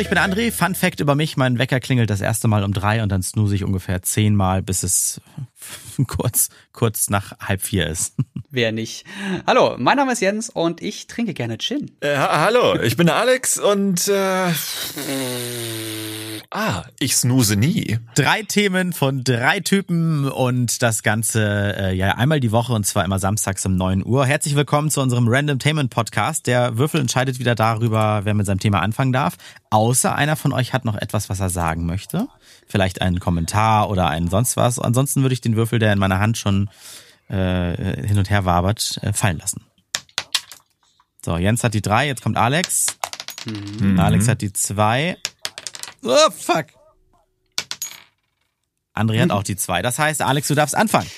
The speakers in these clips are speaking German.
Hallo, ich bin André. Fun Fact über mich. Mein Wecker klingelt das erste Mal um drei und dann snooze ich ungefähr zehnmal, bis es kurz, kurz nach halb vier ist. Wer nicht? Hallo, mein Name ist Jens und ich trinke gerne Gin. Äh, hallo, ich bin Alex und äh, ah, ich snooze nie. Drei Themen von drei Typen und das Ganze äh, ja einmal die Woche und zwar immer samstags um neun Uhr. Herzlich willkommen zu unserem Random Tainment Podcast. Der Würfel entscheidet wieder darüber, wer mit seinem Thema anfangen darf. Außer einer von euch hat noch etwas, was er sagen möchte. Vielleicht einen Kommentar oder einen sonst was. Ansonsten würde ich den Würfel, der in meiner Hand schon äh, hin und her wabert, äh, fallen lassen. So, Jens hat die drei, jetzt kommt Alex. Mhm. Alex hat die zwei. Oh, fuck. André hat auch die zwei. Das heißt, Alex, du darfst anfangen.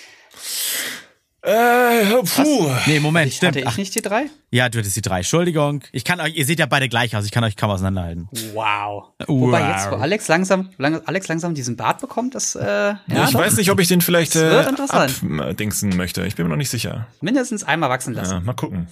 Äh, puh. Was? Nee, Moment, ich, stimmt. Hatte ich nicht die drei? Ja, du hattest die drei. Entschuldigung. Ich kann euch, ihr seht ja beide gleich aus. Ich kann euch kaum auseinanderhalten. Wow. wow. Wobei jetzt, wo Alex langsam, Alex langsam diesen Bart bekommt, das, äh, ja, Ich doch. weiß nicht, ob ich den vielleicht Das äh, wird interessant. abdingsen möchte. Ich bin mir noch nicht sicher. mindestens einmal wachsen lassen. Ja, mal gucken.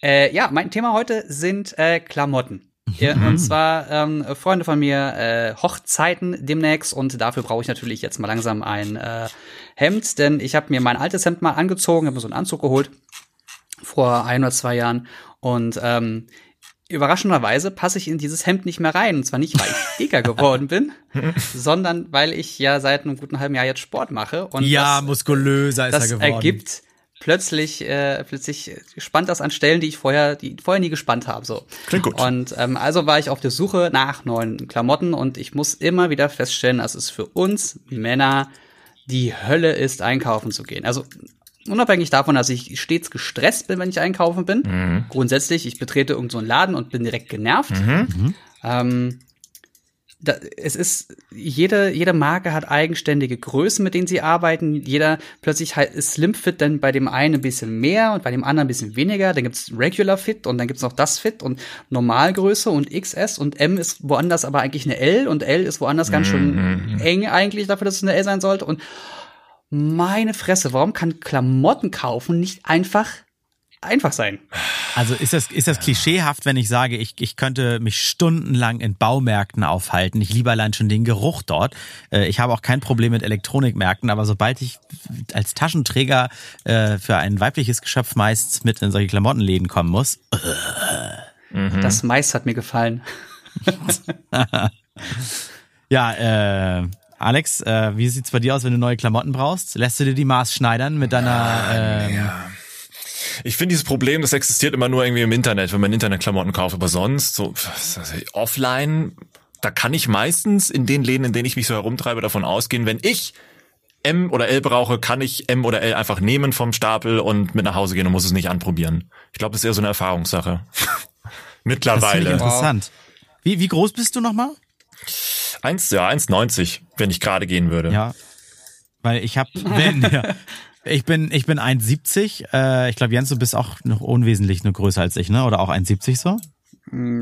Äh, ja, mein Thema heute sind äh, Klamotten. Ja, und zwar ähm, Freunde von mir äh, Hochzeiten demnächst und dafür brauche ich natürlich jetzt mal langsam ein äh, Hemd, denn ich habe mir mein altes Hemd mal angezogen, habe mir so einen Anzug geholt vor ein oder zwei Jahren und ähm, überraschenderweise passe ich in dieses Hemd nicht mehr rein. Und zwar nicht, weil ich dicker geworden bin, sondern weil ich ja seit einem guten halben Jahr jetzt Sport mache. Und ja, das, muskulöser ist das er geworden. ergibt plötzlich äh, plötzlich spannt das an Stellen, die ich vorher die vorher nie gespannt habe so. Klingt gut. Und ähm, also war ich auf der Suche nach neuen Klamotten und ich muss immer wieder feststellen, dass es für uns Männer die Hölle ist, einkaufen zu gehen. Also unabhängig davon, dass ich stets gestresst bin, wenn ich einkaufen bin. Mhm. Grundsätzlich, ich betrete irgendeinen so einen Laden und bin direkt genervt. Mhm. Ähm, da, es ist, jede, jede Marke hat eigenständige Größen, mit denen sie arbeiten. Jeder plötzlich halt ist Slim Fit dann bei dem einen ein bisschen mehr und bei dem anderen ein bisschen weniger. Dann gibt's Regular Fit und dann gibt's noch das Fit und Normalgröße und XS und M ist woanders aber eigentlich eine L und L ist woanders ganz schön eng eigentlich dafür, dass es eine L sein sollte. Und meine Fresse, warum kann Klamotten kaufen nicht einfach einfach sein? Also ist das, ist das klischeehaft, wenn ich sage, ich, ich könnte mich stundenlang in Baumärkten aufhalten. Ich liebe allein schon den Geruch dort. Äh, Ich habe auch kein Problem mit Elektronikmärkten, aber sobald ich als Taschenträger äh, für ein weibliches Geschöpf meist mit in solche Klamottenläden kommen muss, Das meist hat mir gefallen. ja, äh, Alex, äh, wie sieht's bei dir aus, wenn du neue Klamotten brauchst? Lässt du dir die Maß schneidern mit deiner ähm, Ich finde dieses Problem, das existiert immer nur irgendwie im Internet, wenn man Internetklamotten kauft, aber sonst so offline, da kann ich meistens in den Läden, in denen ich mich so herumtreibe, davon ausgehen, wenn ich M oder L brauche, kann ich M oder L einfach nehmen vom Stapel und mit nach Hause gehen und muss es nicht anprobieren. Ich glaube, das ist eher so eine Erfahrungssache. Das finde ich Mittlerweile. interessant. Wie, wie groß bist du nochmal? Eins, ja, 1,90, wenn ich gerade gehen würde. Ja. Weil ich habe, wenn, ja, ich bin, ich bin 1,70. Äh, ich glaube, Jens, du bist auch noch unwesentlich nur größer als ich, ne? Oder auch 1,70 so?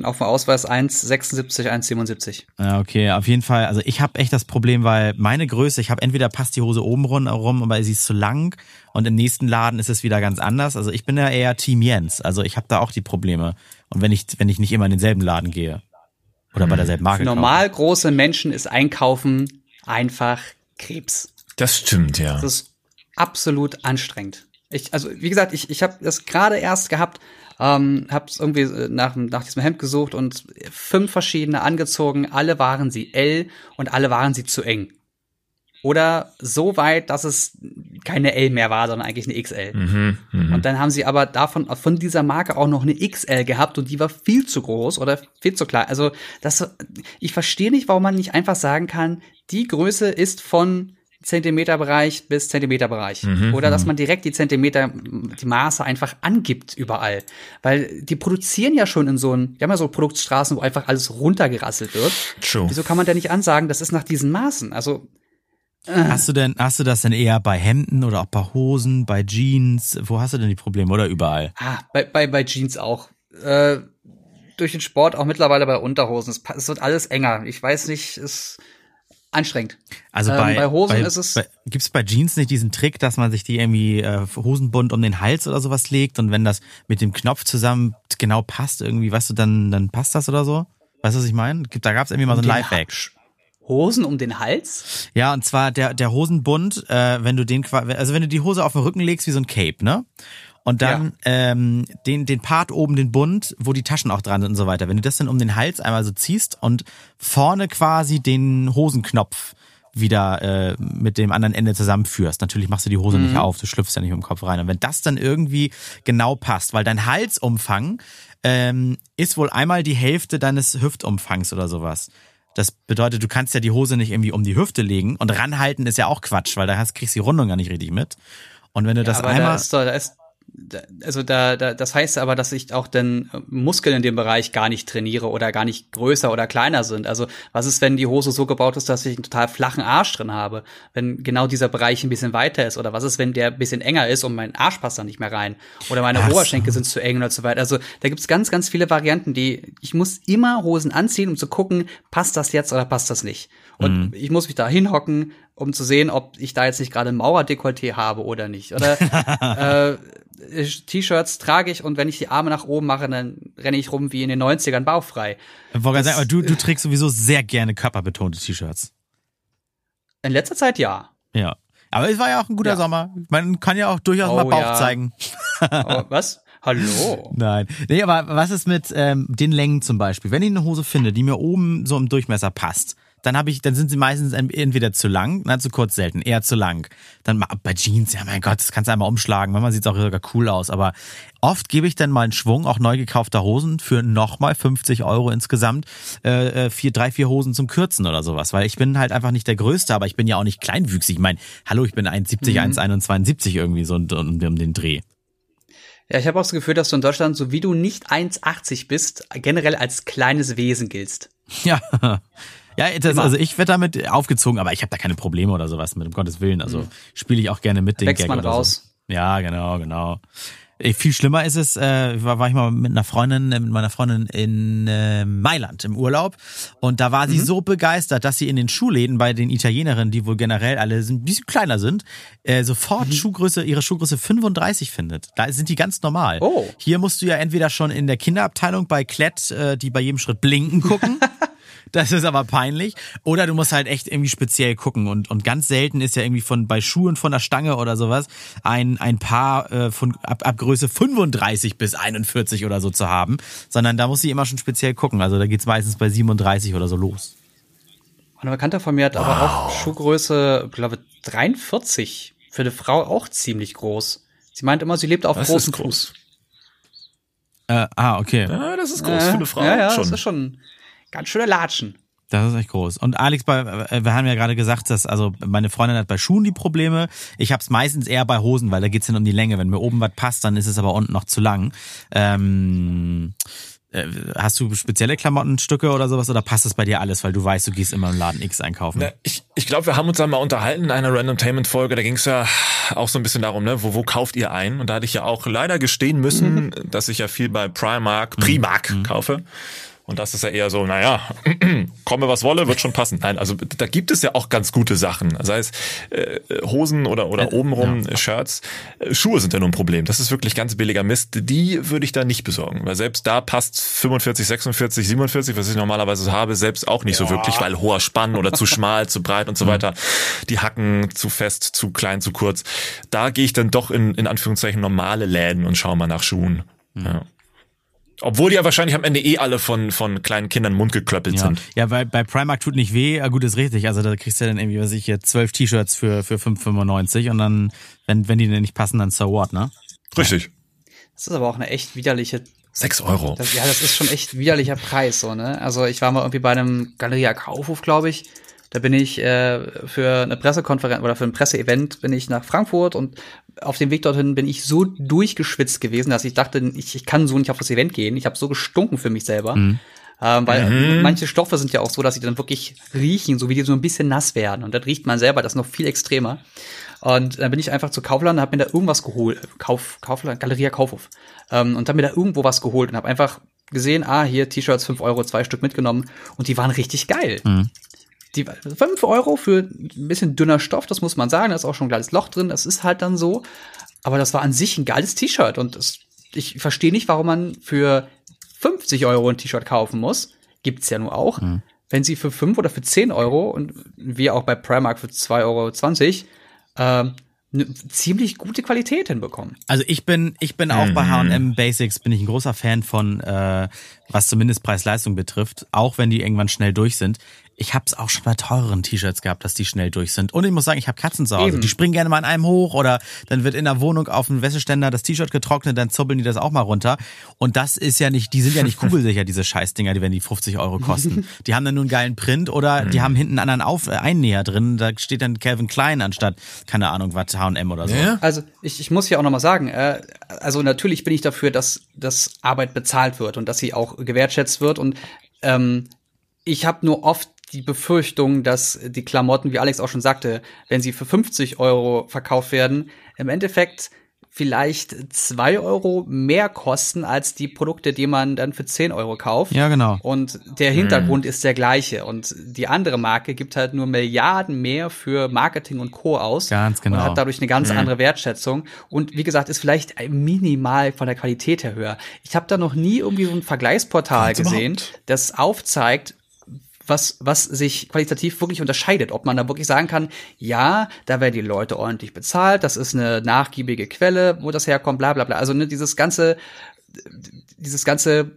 Auf dem Ausweis 1,76, 1,77. Ja, okay, auf jeden Fall. Also ich habe echt das Problem, weil meine Größe, ich habe entweder passt die Hose oben rum, aber sie ist zu lang und im nächsten Laden ist es wieder ganz anders. Also ich bin ja eher Team Jens. Also ich habe da auch die Probleme. Und wenn ich, wenn ich nicht immer in denselben Laden gehe oder bei derselben Marke Für normal große Menschen ist Einkaufen einfach Krebs. Das stimmt, ja. Das ist absolut anstrengend. Ich, also wie gesagt, ich, ich habe das gerade erst gehabt, ähm, habe es irgendwie äh, nach, nach diesem Hemd gesucht und fünf verschiedene angezogen. Alle waren sie L und alle waren sie zu eng. Oder so weit, dass es keine L mehr war, sondern eigentlich eine XL. Mhm, mhm. Und dann haben sie aber davon, von dieser Marke auch noch eine XL gehabt und die war viel zu groß oder viel zu klein. Also das, ich verstehe nicht, warum man nicht einfach sagen kann, die Größe ist von Zentimeterbereich bis Zentimeterbereich. Oder dass man direkt die Zentimeter, die Maße einfach angibt überall. Weil die produzieren ja schon in so einem, die haben ja so Produktstraßen, wo einfach alles runtergerasselt wird. True. Wieso kann man denn nicht ansagen, das ist nach diesen Maßen? Also, Hast du denn, hast du das denn eher bei Hemden oder auch bei Hosen, bei Jeans? Wo hast du denn die Probleme oder überall? ah, bei, bei, bei Jeans auch. Äh, durch den Sport auch mittlerweile bei Unterhosen. Es, es wird alles enger. Ich weiß nicht, es anstrengend. Also Ähm, bei, bei Hosen bei, ist es- Bei, gibt's bei Jeans nicht diesen Trick, dass man sich die irgendwie äh, Hosenbund um den Hals oder sowas legt und wenn das mit dem Knopf zusammen genau passt, irgendwie, weißt du, dann, dann passt das oder so? Weißt du, was ich meine? Da gab es irgendwie mal so ein Lifehack. Hosen um den Hals? Ja, und zwar der, der Hosenbund, äh, wenn du den also wenn du die Hose auf den Rücken legst wie so ein Cape, ne? Und dann ja. ähm, den, den Part oben, den Bund, wo die Taschen auch dran sind und so weiter. Wenn du das dann um den Hals einmal so ziehst und vorne quasi den Hosenknopf wieder äh, mit dem anderen Ende zusammenführst. Natürlich machst du die Hose mhm. nicht auf, du schlüpfst ja nicht den Kopf rein. Und wenn das dann irgendwie genau passt, weil dein Halsumfang ähm, ist wohl einmal die Hälfte deines Hüftumfangs oder sowas. Das bedeutet, du kannst ja die Hose nicht irgendwie um die Hüfte legen und ranhalten ist ja auch Quatsch, weil da hast, kriegst du die Rundung gar nicht richtig mit. Und wenn du ja, das einmal. Da ist, da ist also da, da, das heißt aber, dass ich auch den Muskeln in dem Bereich gar nicht trainiere oder gar nicht größer oder kleiner sind. Also was ist, wenn die Hose so gebaut ist, dass ich einen total flachen Arsch drin habe, wenn genau dieser Bereich ein bisschen weiter ist oder was ist, wenn der ein bisschen enger ist und mein Arsch passt da nicht mehr rein oder meine Ach Oberschenkel sind zu eng oder zu weit. Also da gibt's ganz, ganz viele Varianten, die ich muss immer Hosen anziehen, um zu gucken, passt das jetzt oder passt das nicht. Und mhm. ich muss mich da hinhocken, um zu sehen, ob ich da jetzt nicht gerade ein Mauerdekolleté habe oder nicht. Oder äh, T-Shirts trage ich und wenn ich die Arme nach oben mache, dann renne ich rum wie in den 90ern bauchfrei. Wollte sagen, aber du, du trägst sowieso sehr gerne körperbetonte T-Shirts. In letzter Zeit ja. Ja. Aber es war ja auch ein guter ja. Sommer. Man kann ja auch durchaus oh, mal Bauch ja. zeigen. Oh, was? Hallo? Nein. Nee, aber was ist mit ähm, den Längen zum Beispiel? Wenn ich eine Hose finde, die mir oben so im Durchmesser passt, dann habe ich, dann sind sie meistens entweder zu lang, na zu kurz selten, eher zu lang. Dann bei Jeans, ja mein Gott, das kannst du einmal umschlagen, manchmal sieht es auch sogar cool aus, aber oft gebe ich dann mal einen Schwung, auch neu gekaufter Hosen für nochmal 50 Euro insgesamt, äh, äh, vier, drei, vier Hosen zum Kürzen oder sowas, weil ich bin halt einfach nicht der Größte, aber ich bin ja auch nicht kleinwüchsig. Ich meine, hallo, ich bin 1,70, mhm. 1,71 irgendwie so um, um den Dreh. Ja, ich habe auch das Gefühl, dass du in Deutschland, so wie du nicht 1,80 bist, generell als kleines Wesen giltst. Ja, ja, das, also ich werde damit aufgezogen, aber ich habe da keine Probleme oder sowas mit, um Gottes Willen. Also mhm. spiele ich auch gerne mit den Gag man oder raus. So. Ja, genau, genau. Viel schlimmer ist es, äh, war, war ich mal mit einer Freundin, äh, mit meiner Freundin in äh, Mailand im Urlaub und da war sie mhm. so begeistert, dass sie in den Schuhläden bei den Italienerinnen, die wohl generell alle ein bisschen kleiner sind, äh, sofort mhm. Schuhgröße, ihre Schuhgröße 35 findet. Da sind die ganz normal. Oh. Hier musst du ja entweder schon in der Kinderabteilung bei Klett, äh, die bei jedem Schritt blinken gucken. Das ist aber peinlich. Oder du musst halt echt irgendwie speziell gucken. Und, und ganz selten ist ja irgendwie von bei Schuhen von der Stange oder sowas ein, ein Paar äh, von ab, ab Größe 35 bis 41 oder so zu haben. Sondern da muss ich immer schon speziell gucken. Also da geht's meistens bei 37 oder so los. Ein Bekannter von mir hat wow. aber auch Schuhgröße, glaube 43. Für eine Frau auch ziemlich groß. Sie meint immer, sie lebt auf das großen groß. Fuß. Äh, ah, okay. Ja, das ist groß äh, für eine Frau. Ja, ja, schon. das ist schon ganz schöne Latschen. Das ist echt groß. Und Alex, äh, wir haben ja gerade gesagt, dass also meine Freundin hat bei Schuhen die Probleme. Ich habe es meistens eher bei Hosen, weil da geht's dann um die Länge. Wenn mir oben was passt, dann ist es aber unten noch zu lang. Ähm, äh, hast du spezielle Klamottenstücke oder sowas oder passt das bei dir alles, weil du weißt, du gehst immer im Laden X einkaufen? Na, ich ich glaube, wir haben uns dann mal unterhalten in einer Randomtainment-Folge. Da ging es ja auch so ein bisschen darum, ne, wo, wo kauft ihr ein? Und da hatte ich ja auch leider gestehen müssen, mhm. dass ich ja viel bei Primark, Primark mhm. kaufe. Und das ist ja eher so, naja, komme was wolle, wird schon passen. Nein, also da gibt es ja auch ganz gute Sachen. Sei es äh, Hosen oder, oder äh, obenrum ja. Shirts. Äh, Schuhe sind ja nur ein Problem. Das ist wirklich ganz billiger Mist. Die würde ich da nicht besorgen. Weil selbst da passt 45, 46, 47, was ich normalerweise habe, selbst auch nicht ja. so wirklich, weil hoher Spann oder zu schmal, zu breit und so weiter. Die Hacken zu fest, zu klein, zu kurz. Da gehe ich dann doch in, in Anführungszeichen normale Läden und schaue mal nach Schuhen. Ja. Obwohl die ja wahrscheinlich am Ende eh alle von, von kleinen Kindern mundgeklöppelt ja. sind. Ja, weil bei Primark tut nicht weh, ja, gut ist richtig. Also da kriegst du dann irgendwie, was ich hier, zwölf T-Shirts für, für 5,95 und dann, wenn, wenn die dir nicht passen, dann so what, ne? Richtig. Das ist aber auch eine echt widerliche Sechs Euro. Das, ja, das ist schon echt widerlicher Preis, so, ne? Also ich war mal irgendwie bei einem Galeria Kaufhof, glaube ich. Da bin ich äh, für eine Pressekonferenz oder für ein Presseevent bin ich nach Frankfurt und auf dem Weg dorthin bin ich so durchgeschwitzt gewesen, dass ich dachte, ich, ich kann so nicht auf das Event gehen. Ich habe so gestunken für mich selber. Mhm. Ähm, weil mhm. manche Stoffe sind ja auch so, dass sie dann wirklich riechen, so wie die so ein bisschen nass werden. Und dann riecht man selber das noch viel extremer. Und dann bin ich einfach zu Kaufland und habe mir da irgendwas geholt. Kauf, Kaufland, Galeria Kaufhof. Ähm, und habe mir da irgendwo was geholt und habe einfach gesehen, ah, hier T-Shirts, fünf Euro, zwei Stück mitgenommen. Und die waren richtig geil. Mhm die 5 Euro für ein bisschen dünner Stoff, das muss man sagen, da ist auch schon ein kleines Loch drin, das ist halt dann so. Aber das war an sich ein geiles T-Shirt und das, ich verstehe nicht, warum man für 50 Euro ein T-Shirt kaufen muss. gibt's ja nur auch. Mhm. Wenn sie für fünf oder für zehn Euro und wir auch bei Primark für zwei Euro zwanzig äh, eine ziemlich gute Qualität hinbekommen. Also ich bin, ich bin auch mhm. bei H&M Basics bin ich ein großer Fan von, äh, was zumindest Preis-Leistung betrifft, auch wenn die irgendwann schnell durch sind ich habe es auch schon bei teureren T-Shirts gehabt, dass die schnell durch sind. Und ich muss sagen, ich habe Katzen zu Hause. Eben. Die springen gerne mal in einem hoch oder dann wird in der Wohnung auf dem Wäscheständer das T-Shirt getrocknet, dann zubbeln die das auch mal runter. Und das ist ja nicht, die sind ja nicht kugelsicher, diese Scheißdinger, die wenn die 50 Euro kosten. Die haben dann nur einen geilen Print oder die mhm. haben hinten einen anderen Auf äh, Einnäher drin. Da steht dann Calvin Klein anstatt, keine Ahnung, was H&M oder so. Ja. Also ich, ich muss ja auch nochmal sagen, äh, also natürlich bin ich dafür, dass, dass Arbeit bezahlt wird und dass sie auch gewertschätzt wird. Und ähm, ich habe nur oft die Befürchtung, dass die Klamotten, wie Alex auch schon sagte, wenn sie für 50 Euro verkauft werden, im Endeffekt vielleicht zwei Euro mehr kosten als die Produkte, die man dann für 10 Euro kauft. Ja, genau. Und der Hintergrund mhm. ist der gleiche. Und die andere Marke gibt halt nur Milliarden mehr für Marketing und Co. aus. Ganz genau. Und hat dadurch eine ganz mhm. andere Wertschätzung. Und wie gesagt, ist vielleicht minimal von der Qualität her höher. Ich habe da noch nie irgendwie so ein Vergleichsportal Ganz gesehen, überhaupt? das aufzeigt, was, was sich qualitativ wirklich unterscheidet. Ob man da wirklich sagen kann, ja, da werden die Leute ordentlich bezahlt, das ist eine nachgiebige Quelle, wo das herkommt, bla bla bla. Also ne, dieses ganze, dieses ganze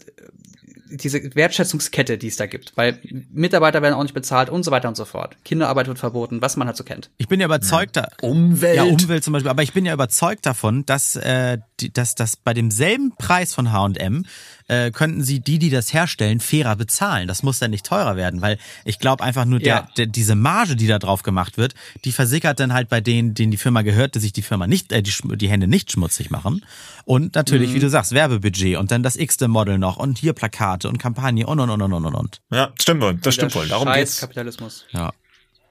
diese Wertschätzungskette, die es da gibt, weil Mitarbeiter werden auch nicht bezahlt und so weiter und so fort. Kinderarbeit wird verboten, was man halt so kennt. Ich bin ja überzeugt, ja. Umwelt. Ja, Umwelt zum Beispiel, aber ich bin ja überzeugt davon, dass, äh, die, dass, dass bei demselben Preis von H&M äh, könnten sie die, die das herstellen, fairer bezahlen. Das muss dann nicht teurer werden, weil ich glaube einfach nur, der, ja. der, diese Marge, die da drauf gemacht wird, die versickert dann halt bei denen, denen die Firma gehört, dass sich die Firma nicht, äh, die, die Hände nicht schmutzig machen. Und natürlich, mhm. wie du sagst, Werbebudget und dann das x-te Model noch und hier Plakate und Kampagne und und und und und und. Ja, stimmt wohl, das stimmt wohl. Darum geht's. Kapitalismus. Ja.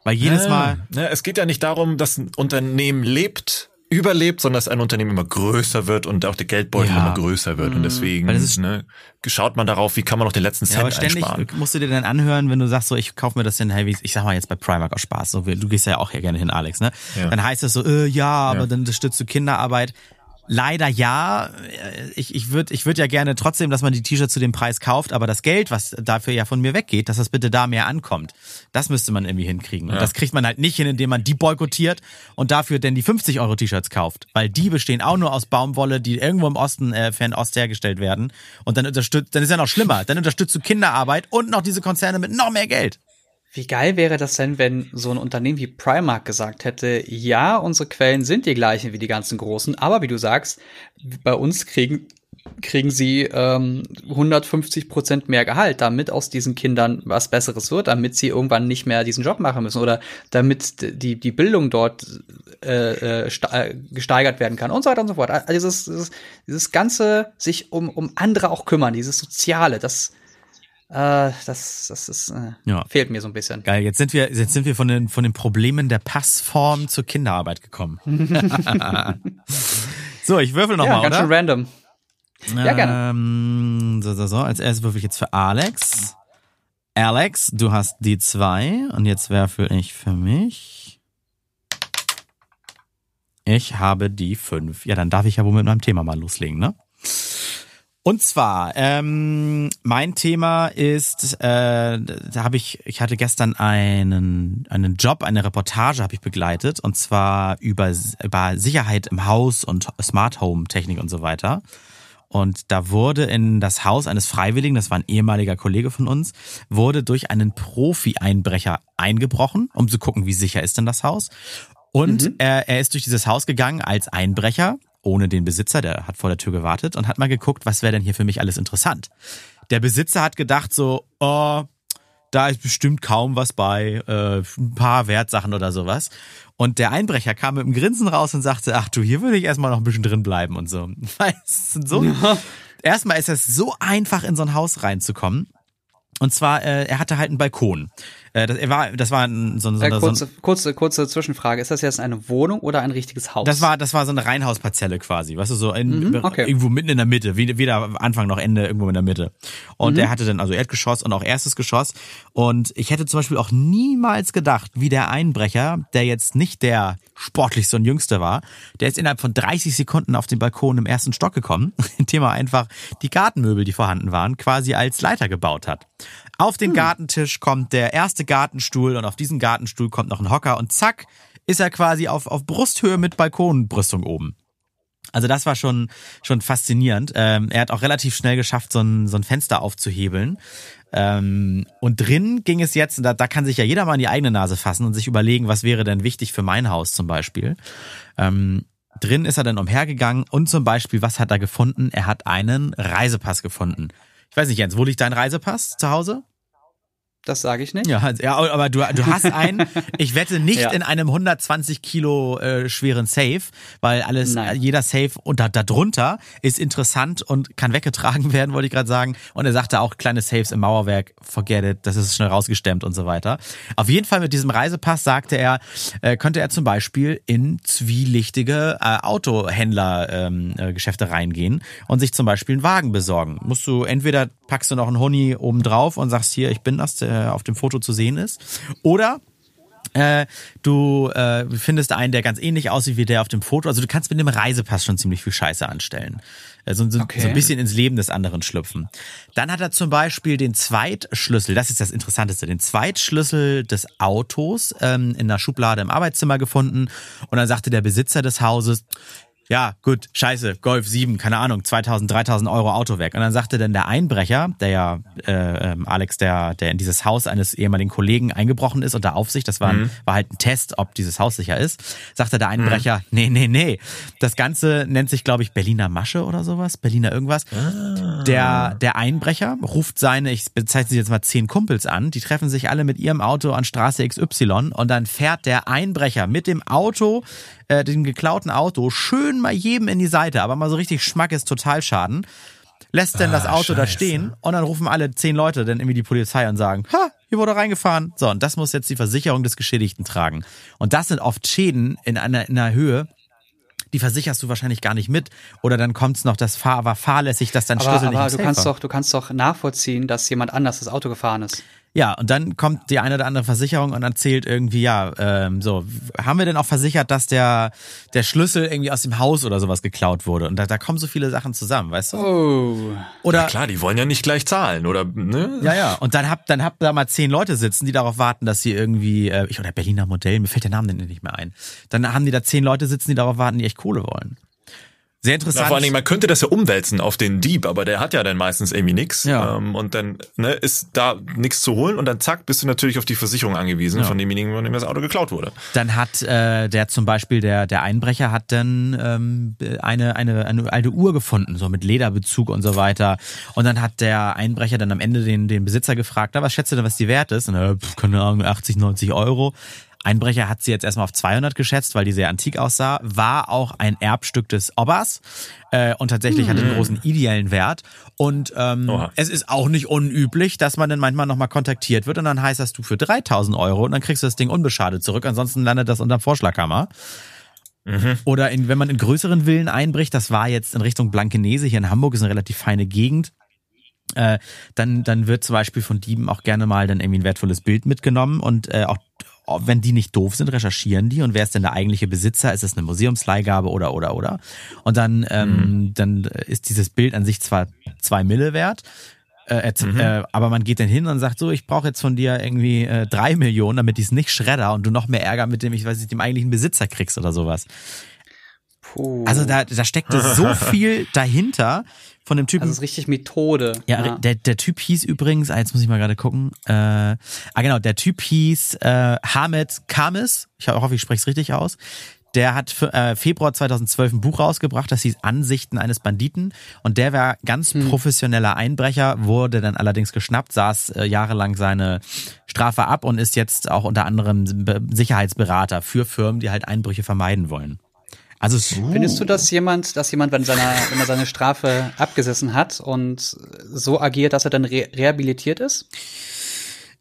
Weil jedes Mal. Ja, es geht ja nicht darum, dass ein Unternehmen lebt überlebt, sondern dass ein Unternehmen immer größer wird und auch der Geldbeutel ja. immer größer wird. Und mhm. deswegen ist, ne, schaut man darauf, wie kann man noch den letzten Cent ja, aber ständig einsparen. musst du dir dann anhören, wenn du sagst, so ich kaufe mir das denn, hey, ich sag mal jetzt bei Primark aus Spaß, so, du gehst ja auch hier gerne hin, Alex, ne? Ja. Dann heißt es so, äh, ja, aber ja. dann unterstützt du Kinderarbeit. Leider ja. Ich, ich würde ich würd ja gerne trotzdem, dass man die T-Shirts zu dem Preis kauft, aber das Geld, was dafür ja von mir weggeht, dass das bitte da mehr ankommt, das müsste man irgendwie hinkriegen. Und das kriegt man halt nicht hin, indem man die boykottiert und dafür denn die 50 Euro T-Shirts kauft. Weil die bestehen auch nur aus Baumwolle, die irgendwo im Osten, äh, Fernost hergestellt werden. Und dann unterstützt, dann ist ja noch schlimmer. Dann unterstützt du Kinderarbeit und noch diese Konzerne mit noch mehr Geld. Wie geil wäre das denn, wenn so ein Unternehmen wie Primark gesagt hätte, ja, unsere Quellen sind die gleichen wie die ganzen großen, aber wie du sagst, bei uns kriegen kriegen sie ähm, 150 Prozent mehr Gehalt, damit aus diesen Kindern was Besseres wird, damit sie irgendwann nicht mehr diesen Job machen müssen oder damit die, die Bildung dort äh, äh, gesteigert werden kann und so weiter und so fort. Also dieses, dieses, dieses ganze sich um, um andere auch kümmern, dieses Soziale, das äh, das, das ist, äh, ja. fehlt mir so ein bisschen. Geil, jetzt sind wir, jetzt sind wir von den, von den Problemen der Passform zur Kinderarbeit gekommen. so, ich würfel nochmal, ja, mal, ganz schön random. Ja, gerne. Ähm, so, so, so. Als erstes würfel ich jetzt für Alex. Alex, du hast die zwei und jetzt würfel ich für mich. Ich habe die fünf. Ja, dann darf ich ja wohl mit meinem Thema mal loslegen, ne? Und zwar, ähm, mein Thema ist, äh, da habe ich, ich hatte gestern einen, einen Job, eine Reportage habe ich begleitet, und zwar über, über Sicherheit im Haus und Smart Home Technik und so weiter. Und da wurde in das Haus eines Freiwilligen, das war ein ehemaliger Kollege von uns, wurde durch einen Profi-Einbrecher eingebrochen, um zu gucken, wie sicher ist denn das Haus. Und mhm. er, er ist durch dieses Haus gegangen als Einbrecher ohne den Besitzer, der hat vor der Tür gewartet und hat mal geguckt, was wäre denn hier für mich alles interessant. Der Besitzer hat gedacht so, oh, da ist bestimmt kaum was bei, äh, ein paar Wertsachen oder sowas. Und der Einbrecher kam mit einem Grinsen raus und sagte, ach du, hier würde ich erstmal noch ein bisschen drin bleiben und so. Weil es so, ja. erstmal ist es so einfach, in so ein Haus reinzukommen. Und zwar, äh, er hatte halt einen Balkon. Äh, das, er war, das war ein, so, so, Äh, kurze, so kurze, kurze Zwischenfrage. Ist das jetzt eine Wohnung oder ein richtiges Haus? das war, das war so eine Reihenhausparzelle quasi, weißt du, so in, Mhm, okay. irgendwo mitten in der Mitte, weder, weder Anfang noch Ende, irgendwo in der Mitte. Und Mhm. er hatte dann also Erdgeschoss und auch erstes Geschoss. Und ich hätte zum Beispiel auch niemals gedacht, wie der Einbrecher, der jetzt nicht der sportlichste und jüngste war, der ist innerhalb von 30 Sekunden auf den Balkon im ersten Stock gekommen, indem er einfach die Gartenmöbel, die vorhanden waren, quasi als Leiter gebaut hat. Auf den Gartentisch kommt der erste Gartenstuhl und auf diesen Gartenstuhl kommt noch ein Hocker und zack, ist er quasi auf, auf Brusthöhe mit Balkonbrüstung oben. Also das war schon schon faszinierend. Ähm, er hat auch relativ schnell geschafft, so ein, so ein Fenster aufzuhebeln. Ähm, und drin ging es jetzt, und da, da kann sich ja jeder mal in die eigene Nase fassen und sich überlegen, was wäre denn wichtig für mein Haus zum Beispiel. Ähm, drin ist er dann umhergegangen und zum Beispiel, was hat er gefunden? Er hat einen Reisepass gefunden. Ich weiß nicht, Jens, wo liegt dein Reisepass zu Hause? Das sage ich nicht. Ja, also- ja, aber du, du hast einen, ich wette nicht Ja. in einem 120 Kilo äh, schweren Safe, weil alles, Nein. jeder Safe und da, da drunter ist interessant und kann weggetragen werden, wollte ich gerade sagen. Und er sagte auch, kleine Safes im Mauerwerk, forget it, das ist schnell rausgestemmt und so weiter. Auf jeden Fall mit diesem Reisepass sagte er, äh, könnte er zum Beispiel in zwielichtige äh, Autohändler-Geschäfte äh, Geschäfte reingehen und sich zum Beispiel einen Wagen besorgen. Musst du entweder packst du noch einen Honig oben drauf und sagst hier, ich bin das, der auf dem Foto zu sehen ist, oder äh, du äh, findest einen, der ganz ähnlich aussieht wie der auf dem Foto. Also du kannst mit dem Reisepass schon ziemlich viel Scheiße anstellen. Also so, Okay. so ein bisschen ins Leben des anderen schlüpfen. Dann hat er zum Beispiel den Zweitschlüssel, das ist das Interessanteste, den Zweitschlüssel des Autos ähm, in der Schublade im Arbeitszimmer gefunden. Und dann sagte der Besitzer des Hauses, ja, gut, scheiße, Golf 7, keine Ahnung, 2000, 3000 Euro Auto weg. Und dann sagte dann der Einbrecher, der ja, äh, ähm, Alex, der, der in dieses Haus eines ehemaligen Kollegen eingebrochen ist unter Aufsicht, das war, ein, war halt ein Test, ob dieses Haus sicher ist, sagte der Einbrecher, nee, nee, nee, das Ganze nennt sich, glaube ich, Berliner Masche oder sowas, Berliner irgendwas. Der, der Einbrecher ruft seine, ich bezeichne sie jetzt mal zehn Kumpels an, die treffen sich alle mit ihrem Auto an Straße XY und dann fährt der Einbrecher mit dem Auto, äh, dem geklauten Auto, schön mal jedem in die Seite, aber mal so richtig Schmackes Totalschaden. Lässt denn das Ah, Auto da scheiße. stehen und dann rufen alle zehn Leute dann irgendwie die Polizei und sagen, ha, hier wurde reingefahren. So, und das muss jetzt die Versicherung des Geschädigten tragen. Und das sind oft Schäden in einer, in einer Höhe, die versicherst du wahrscheinlich gar nicht mit. Oder dann kommt's noch, das Fahr war fahrlässig, dass dein Aber, Schlüssel nicht aber im du Safe kannst war. doch, du kannst doch nachvollziehen, dass jemand anders das Auto gefahren ist. Ja, und dann kommt die eine oder andere Versicherung und erzählt irgendwie, ja, ähm, so, haben wir denn auch versichert, dass der, der Schlüssel irgendwie aus dem Haus oder sowas geklaut wurde? Und da, da kommen so viele Sachen zusammen, weißt du? Oh. Oder, Ja, klar, die wollen ja nicht gleich zahlen, oder? Ne? ja, ja, und dann habt, dann habt da mal zehn Leute sitzen, die darauf warten, dass sie irgendwie, äh, ich oder Berliner Modell, mir fällt der Name denn nicht mehr ein. Dann haben die da zehn Leute sitzen, die darauf warten, die echt Kohle wollen. Sehr Na, interessant. vor allen Dingen, man könnte das ja umwälzen auf den Dieb, aber der hat ja dann meistens irgendwie nix. Ja. Ähm, und dann ne, ist da nichts zu holen und dann zack, bist du natürlich auf die Versicherung angewiesen von demjenigen, von dem das Auto geklaut wurde. Dann hat äh, der zum Beispiel, der, der Einbrecher hat dann ähm, eine, eine, eine alte Uhr gefunden, so mit Lederbezug und so weiter. Und dann hat der Einbrecher dann am Ende den, den Besitzer gefragt, na, was schätzt du denn, was die wert ist? Und er, pf, keine Ahnung, 80, 90 Euro. Einbrecher hat sie jetzt erstmal auf 200 geschätzt, weil die sehr antik aussah, war auch ein Erbstück des Obbers äh, und tatsächlich hat einen großen ideellen Wert. Und ähm, Oha. es ist auch nicht unüblich, dass man dann manchmal nochmal kontaktiert wird und dann heißt das du für 3000 Euro und dann kriegst du das Ding unbeschadet zurück, ansonsten landet das unterm Vorschlaghammer. Oder in, wenn man in größeren Villen einbricht, das war jetzt in Richtung Blankenese, hier in Hamburg ist eine relativ feine Gegend, äh, dann, dann wird zum Beispiel von Dieben auch gerne mal dann irgendwie ein wertvolles Bild mitgenommen und äh, auch wenn die nicht doof sind, recherchieren die und wer ist denn der eigentliche Besitzer? Ist es eine Museumsleihgabe oder oder oder? Und dann, ähm, dann ist dieses Bild an sich zwar zwei Mille wert, äh, erz- äh, aber man geht dann hin und sagt so, ich brauche jetzt von dir irgendwie äh, drei Millionen, damit ich es nicht schredder und du noch mehr Ärger mit dem, ich weiß nicht, dem eigentlichen Besitzer kriegst oder sowas. Puh. Also da, da steckte so viel dahinter von dem Typen. also es ist richtig Methode. Ja, Der, der Typ hieß übrigens, ah, jetzt muss ich mal gerade gucken, äh, ah genau, der Typ hieß äh, Hamed Kamis, ich hoffe, ich spreche es richtig aus. Der hat für, äh, Februar 2012 ein Buch rausgebracht, das hieß Ansichten eines Banditen. Und der war ganz professioneller Einbrecher, wurde dann allerdings geschnappt, saß äh, jahrelang seine Strafe ab und ist jetzt auch unter anderem Be- Sicherheitsberater für Firmen, die halt Einbrüche vermeiden wollen. Also es, Findest du, dass jemand, dass jemand, wenn, seiner, wenn er seine Strafe abgesessen hat und so agiert, dass er dann re rehabilitiert ist?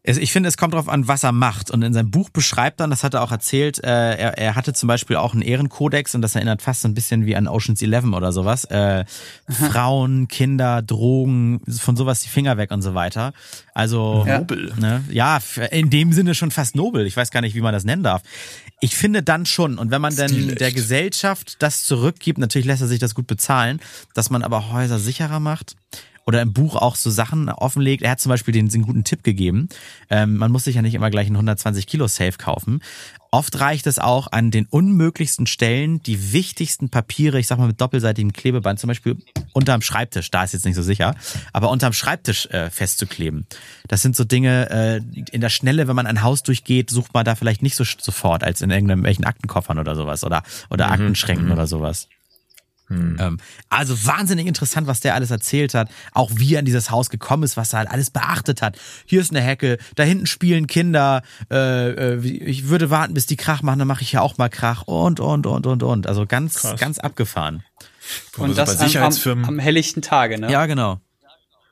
Ich finde, es kommt darauf an, was er macht. Und in seinem Buch beschreibt dann, das hat er auch erzählt, äh, er, er hatte zum Beispiel auch einen Ehrenkodex und das erinnert fast so ein bisschen wie an Oceans 11 oder sowas. Äh, Frauen, Kinder, Drogen, von sowas die Finger weg und so weiter. Also ja. nobel. Ne, ja, in dem Sinne schon fast nobel. Ich weiß gar nicht, wie man das nennen darf. Ich finde dann schon, und wenn man denn der Gesellschaft das zurückgibt, natürlich lässt er sich das gut bezahlen, dass man aber Häuser sicherer macht oder im Buch auch so Sachen offenlegt. Er hat zum Beispiel den, den guten Tipp gegeben. Ähm, man muss sich ja nicht immer gleich einen 120 Kilo Safe kaufen. Oft reicht es auch an den unmöglichsten Stellen die wichtigsten Papiere, ich sag mal mit doppelseitigem Klebeband, zum Beispiel unterm Schreibtisch, da ist jetzt nicht so sicher, aber unterm Schreibtisch äh, festzukleben. Das sind so Dinge, äh, in der Schnelle, wenn man ein Haus durchgeht, sucht man da vielleicht nicht so sofort als in irgendwelchen Aktenkoffern oder sowas oder, oder mhm. Aktenschränken mhm. oder sowas. Hm. Ähm, also wahnsinnig interessant, was der alles erzählt hat. Auch wie er in dieses Haus gekommen ist, was er halt alles beachtet hat. Hier ist eine Hecke, da hinten spielen Kinder. Äh, äh, ich würde warten, bis die Krach machen, dann mache ich ja auch mal Krach und, und, und, und, und. Also ganz, Krass. ganz abgefahren. Und das bei Sicherheitsfirmen am, am helllichten Tage, ne? Ja, genau.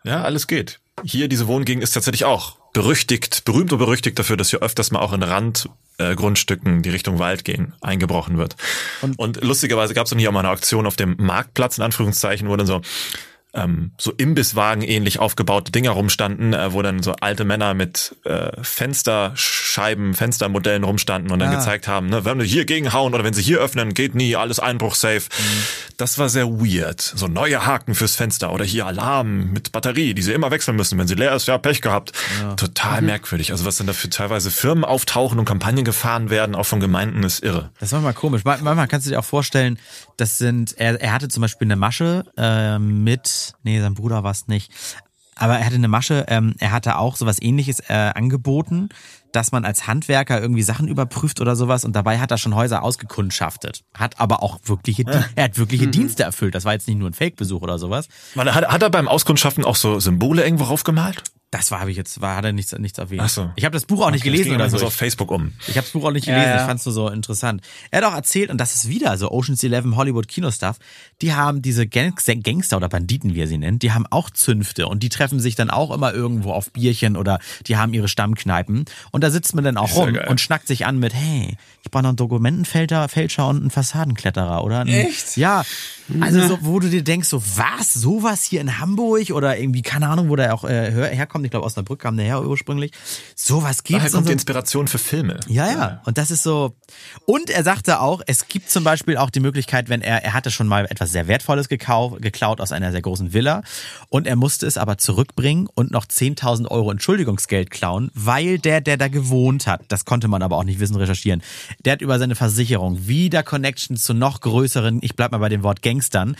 Ja, alles geht. Hier diese Wohngegend ist tatsächlich auch berüchtigt, berühmt und berüchtigt dafür, dass hier öfters mal auch in Randgrundstücken, äh, die Richtung Wald gehen, eingebrochen wird. Und, und lustigerweise gab es dann hier auch mal eine Auktion auf dem Marktplatz, in Anführungszeichen, wo dann so ähm, so Imbisswagen ähnlich aufgebaute Dinger rumstanden, äh, wo dann so alte Männer mit äh, Fensterscheiben, Fenstermodellen rumstanden und dann ah. gezeigt haben, ne, wenn wir hier gegenhauen oder wenn sie hier öffnen, geht nie, alles einbruchsafe. Mhm. Das war sehr weird. So neue Haken fürs Fenster oder hier Alarm mit Batterie, die sie immer wechseln müssen. Wenn sie leer ist, ja, Pech gehabt. Ja. Total mhm. merkwürdig. Also was dann dafür teilweise Firmen auftauchen und Kampagnen gefahren werden, auch von Gemeinden, ist irre. Das war mal komisch. Manchmal kannst du dir auch vorstellen, das sind, er, er hatte zum Beispiel eine Masche äh, mit nee, sein Bruder war es nicht. Aber er hatte eine Masche, ähm, er hatte auch sowas ähnliches äh, angeboten, dass man als Handwerker irgendwie Sachen überprüft oder sowas und dabei hat er schon Häuser ausgekundschaftet. Hat aber auch wirkliche, ja. er hat wirkliche mhm. Dienste erfüllt. Das war jetzt nicht nur ein Fake-Besuch oder sowas. Hat, hat er beim Auskundschaften auch so Symbole irgendwo raufgemalt? Das war habe ich jetzt war hat er nichts nichts erwähnt. Ach so. Ich habe das Buch auch okay, nicht gelesen oder so. so auf Facebook um. Ich habe das Buch auch nicht gelesen. Ja, ja. Ich fand es nur so interessant. Er hat auch erzählt und das ist wieder so Ocean's Eleven Hollywood Kino Stuff. Die haben diese Gangster oder Banditen, wie er sie nennt, die haben auch Zünfte und die treffen sich dann auch immer irgendwo auf Bierchen oder die haben ihre Stammkneipen und da sitzt man dann auch rum und schnackt sich an mit hey, ich brauche noch einen Dokumentenfälscher Fälscher und einen Fassadenkletterer oder? Echt? Ja. Also so, wo du dir denkst so was sowas hier in Hamburg oder irgendwie keine Ahnung, wo der auch äh, herkommt kommt, ich glaube Osnabrück kam der her ursprünglich. Sowas gibt's. Daher kommt so. die Inspiration für Filme. Ja, ja. Und das ist so. Und er sagte auch, es gibt zum Beispiel auch die Möglichkeit, wenn er, er hatte schon mal etwas sehr Wertvolles gekau, geklaut aus einer sehr großen Villa und er musste es aber zurückbringen und noch 10.000 Euro Entschuldigungsgeld klauen, weil der, der da gewohnt hat, das konnte man aber auch nicht wissen, recherchieren, der hat über seine Versicherung wieder Connections zu noch größeren, ich bleib mal bei dem Wort Gangstern,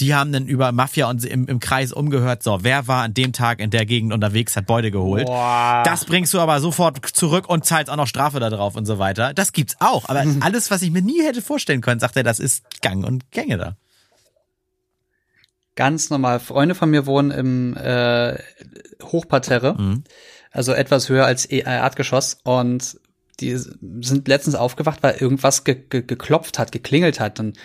die haben dann über Mafia und im, im Kreis umgehört, so, wer war an dem Tag in der Gegend unterwegs, hat Beute geholt. Boah. Das bringst du aber sofort zurück und zahlst auch noch Strafe da drauf und so weiter. Das gibt's auch. Aber alles, was ich mir nie hätte vorstellen können, sagt er, das ist Gang und Gänge da. Ganz normal. Freunde von mir wohnen im äh, Hochparterre, mhm. also etwas höher als e Erdgeschoss und die sind letztens aufgewacht, weil irgendwas ge ge geklopft hat, geklingelt hat und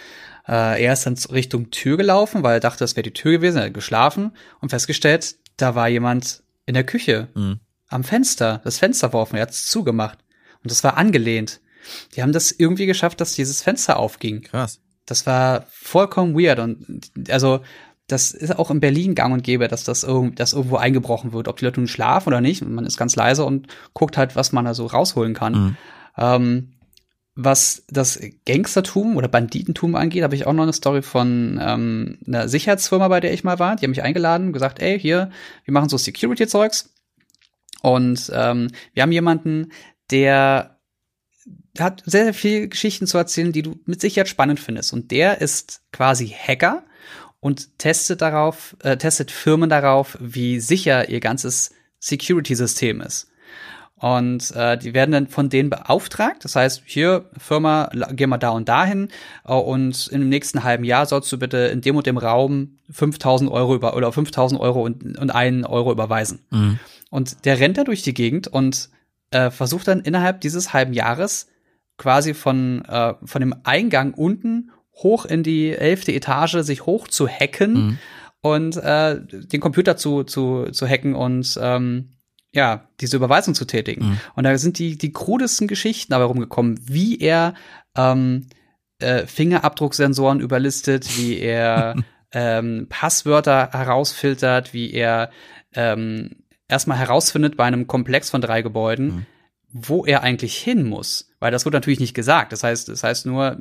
äh, er ist dann Richtung Tür gelaufen, weil er dachte, das wäre die Tür gewesen, er hat geschlafen und festgestellt, da war jemand in der Küche mhm. am Fenster, das Fenster war offen, er hat es zugemacht und das war angelehnt. Die haben das irgendwie geschafft, dass dieses Fenster aufging. Krass. Das war vollkommen weird und also das ist auch in Berlin gang und gäbe, dass das, irg dass irgendwo eingebrochen wird, ob die Leute nun schlafen oder nicht. Man ist ganz leise und guckt halt, was man da so rausholen kann. Mhm. Ähm, was das Gangstertum oder Banditentum angeht, habe ich auch noch eine Story von ähm, einer Sicherheitsfirma, bei der ich mal war. Die haben mich eingeladen und gesagt, ey, hier, wir machen so Security-Zeugs. Und ähm, wir haben jemanden, der hat sehr, sehr viele Geschichten zu erzählen, die du mit Sicherheit spannend findest. Und der ist quasi Hacker und testet darauf, äh, testet Firmen darauf, wie sicher ihr ganzes Security-System ist. Und äh, die werden dann von denen beauftragt. Das heißt, hier, Firma, geh mal da und dahin. Äh, und im nächsten halben Jahr sollst du bitte in dem und dem Raum 5000 Euro über oder 5000 Euro und, und einen Euro überweisen. Mhm. Und der rennt da durch die Gegend und äh, versucht dann innerhalb dieses halben Jahres quasi von, äh, von dem Eingang unten hoch in die elfte Etage sich hoch zu hacken mhm. und äh, den Computer zu, zu, zu hacken und ähm, ja, diese Überweisung zu tätigen. Mhm. Und da sind die, die krudesten Geschichten dabei rumgekommen, wie er ähm, äh, Fingerabdrucksensoren überlistet, wie er ähm, Passwörter herausfiltert, wie er ähm, erstmal herausfindet bei einem Komplex von drei Gebäuden, mhm. wo er eigentlich hin muss. Weil das wird natürlich nicht gesagt. Das heißt, das heißt nur,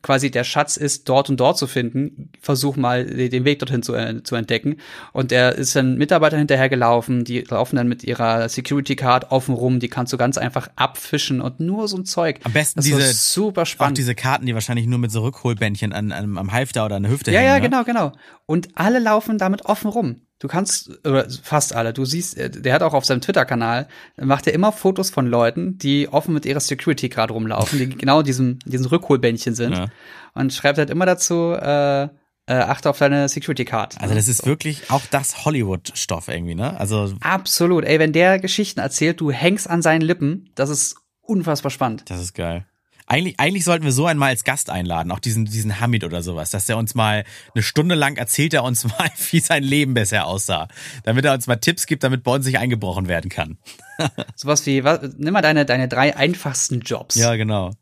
quasi der Schatz ist dort und dort zu finden, versuch mal den Weg dorthin zu, äh, zu entdecken. Und er ist dann Mitarbeiter hinterhergelaufen, die laufen dann mit ihrer Security Card offen rum, die kannst du ganz einfach abfischen und nur so ein Zeug. Am besten das diese super spannend. Auch diese Karten, die wahrscheinlich nur mit so Rückholbändchen an, an, am Halfter oder an der Hüfte ja, hängen. Ja, ja, ne? genau, genau. Und alle laufen damit offen rum. Du kannst, oder fast alle, du siehst, äh, der hat auch auf seinem Twitter-Kanal, macht er immer Fotos von Leuten, die offen mit ihrer Security gerade rumlaufen, die genau diesem, diesen Rückholbändchen sind. Ja. Und schreibt halt immer dazu, äh, äh, achte auf deine Security Card. Also das ist wirklich auch das Hollywood-Stoff irgendwie, ne? Also absolut. Ey, wenn der Geschichten erzählt, du hängst an seinen Lippen, das ist unfassbar spannend. Das ist geil. Eigentlich, eigentlich sollten wir so einmal als Gast einladen, auch diesen, diesen Hamid oder sowas, dass der uns mal eine Stunde lang erzählt er uns mal, wie sein Leben bisher aussah. Damit er uns mal Tipps gibt, damit bei uns nicht eingebrochen werden kann. sowas wie, was, nimm mal deine, deine drei einfachsten Jobs. Ja, genau.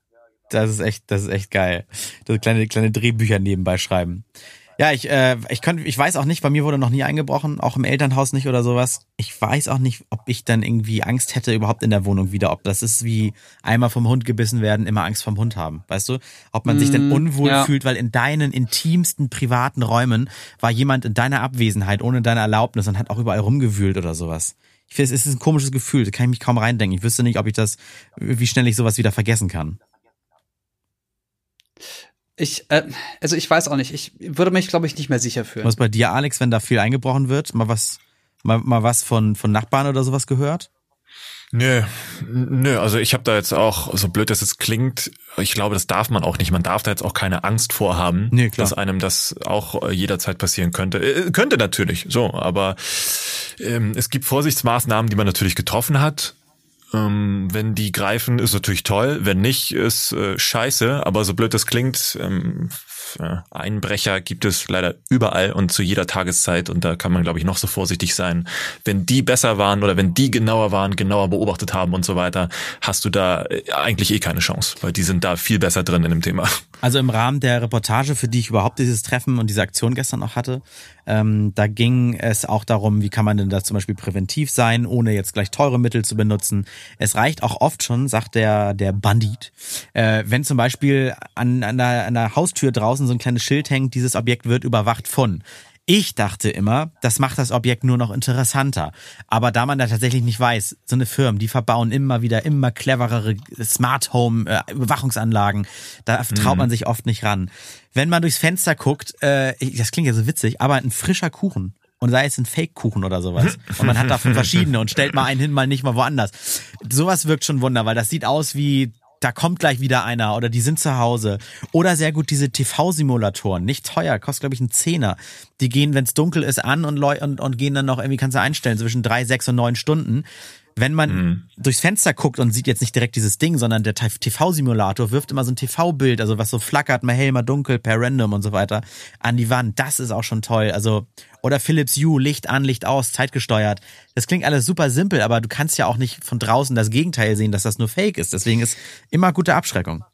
Das ist echt, das ist echt geil. Das kleine, kleine Drehbücher nebenbei schreiben. Ja, ich, äh, ich, kann, ich weiß auch nicht, bei mir wurde noch nie eingebrochen, auch im Elternhaus nicht oder sowas. Ich weiß auch nicht, ob ich dann irgendwie Angst hätte überhaupt in der Wohnung wieder. Ob das ist wie einmal vom Hund gebissen werden, immer Angst vom Hund haben. Weißt du? Ob man mm, sich denn unwohl ja. fühlt, weil in deinen intimsten privaten Räumen war jemand in deiner Abwesenheit ohne deine Erlaubnis und hat auch überall rumgewühlt oder sowas. Ich finde, es ist ein komisches Gefühl, da kann ich mich kaum reindenken. Ich wüsste nicht, ob ich das, wie schnell ich sowas wieder vergessen kann. Ich, äh, also ich weiß auch nicht. Ich würde mich, glaube ich, nicht mehr sicher fühlen. Was bei dir, Alex, wenn da viel eingebrochen wird? Mal was, mal, mal was von, von Nachbarn oder sowas gehört? Nö, nö, also ich habe da jetzt auch, so blöd das jetzt klingt, ich glaube, das darf man auch nicht. Man darf da jetzt auch keine Angst vorhaben, nee, klar. dass einem das auch jederzeit passieren könnte. Äh, könnte natürlich, so, aber ähm, es gibt Vorsichtsmaßnahmen, die man natürlich getroffen hat. Ähm, wenn die greifen, ist natürlich toll. Wenn nicht, ist äh, scheiße. Aber so blöd das klingt, ähm, Einbrecher gibt es leider überall und zu jeder Tageszeit. Und da kann man, glaube ich, noch so vorsichtig sein. Wenn die besser waren oder wenn die genauer waren, genauer beobachtet haben und so weiter, hast du da äh, eigentlich eh keine Chance, weil die sind da viel besser drin in dem Thema. Also im Rahmen der Reportage, für die ich überhaupt dieses Treffen und diese Aktion gestern auch hatte, ähm, da ging es auch darum, wie kann man denn da zum Beispiel präventiv sein, ohne jetzt gleich teure Mittel zu benutzen. Es reicht auch oft schon, sagt der, der Bandit, äh, wenn zum Beispiel an, an, der, an der Haustür draußen so ein kleines Schild hängt, dieses Objekt wird überwacht von. Ich dachte immer, das macht das Objekt nur noch interessanter. Aber da man da tatsächlich nicht weiß, so eine Firma, die verbauen immer wieder immer cleverere Smart Home äh, Überwachungsanlagen, da traut man mhm. sich oft nicht ran. Wenn man durchs Fenster guckt, äh, das klingt ja so witzig, aber ein frischer Kuchen und sei es ein Fake-Kuchen oder sowas. Und man hat davon verschiedene und stellt mal einen hin, mal nicht, mal woanders. Sowas wirkt schon Wunder, weil das sieht aus wie da kommt gleich wieder einer oder die sind zu Hause. Oder sehr gut diese TV-Simulatoren, nicht teuer, kostet glaube ich einen Zehner. Die gehen, wenn es dunkel ist, an und, und, und gehen dann noch irgendwie, kannst du einstellen, zwischen drei, sechs und neun Stunden. Wenn man mhm. durchs Fenster guckt und sieht jetzt nicht direkt dieses Ding, sondern der TV-Simulator wirft immer so ein TV-Bild, also was so flackert, mal hell, mal dunkel, per random und so weiter, an die Wand. Das ist auch schon toll. Also, oder Philips Hue, Licht an, Licht aus, zeitgesteuert. Das klingt alles super simpel, aber du kannst ja auch nicht von draußen das Gegenteil sehen, dass das nur Fake ist. Deswegen ist immer gute Abschreckung.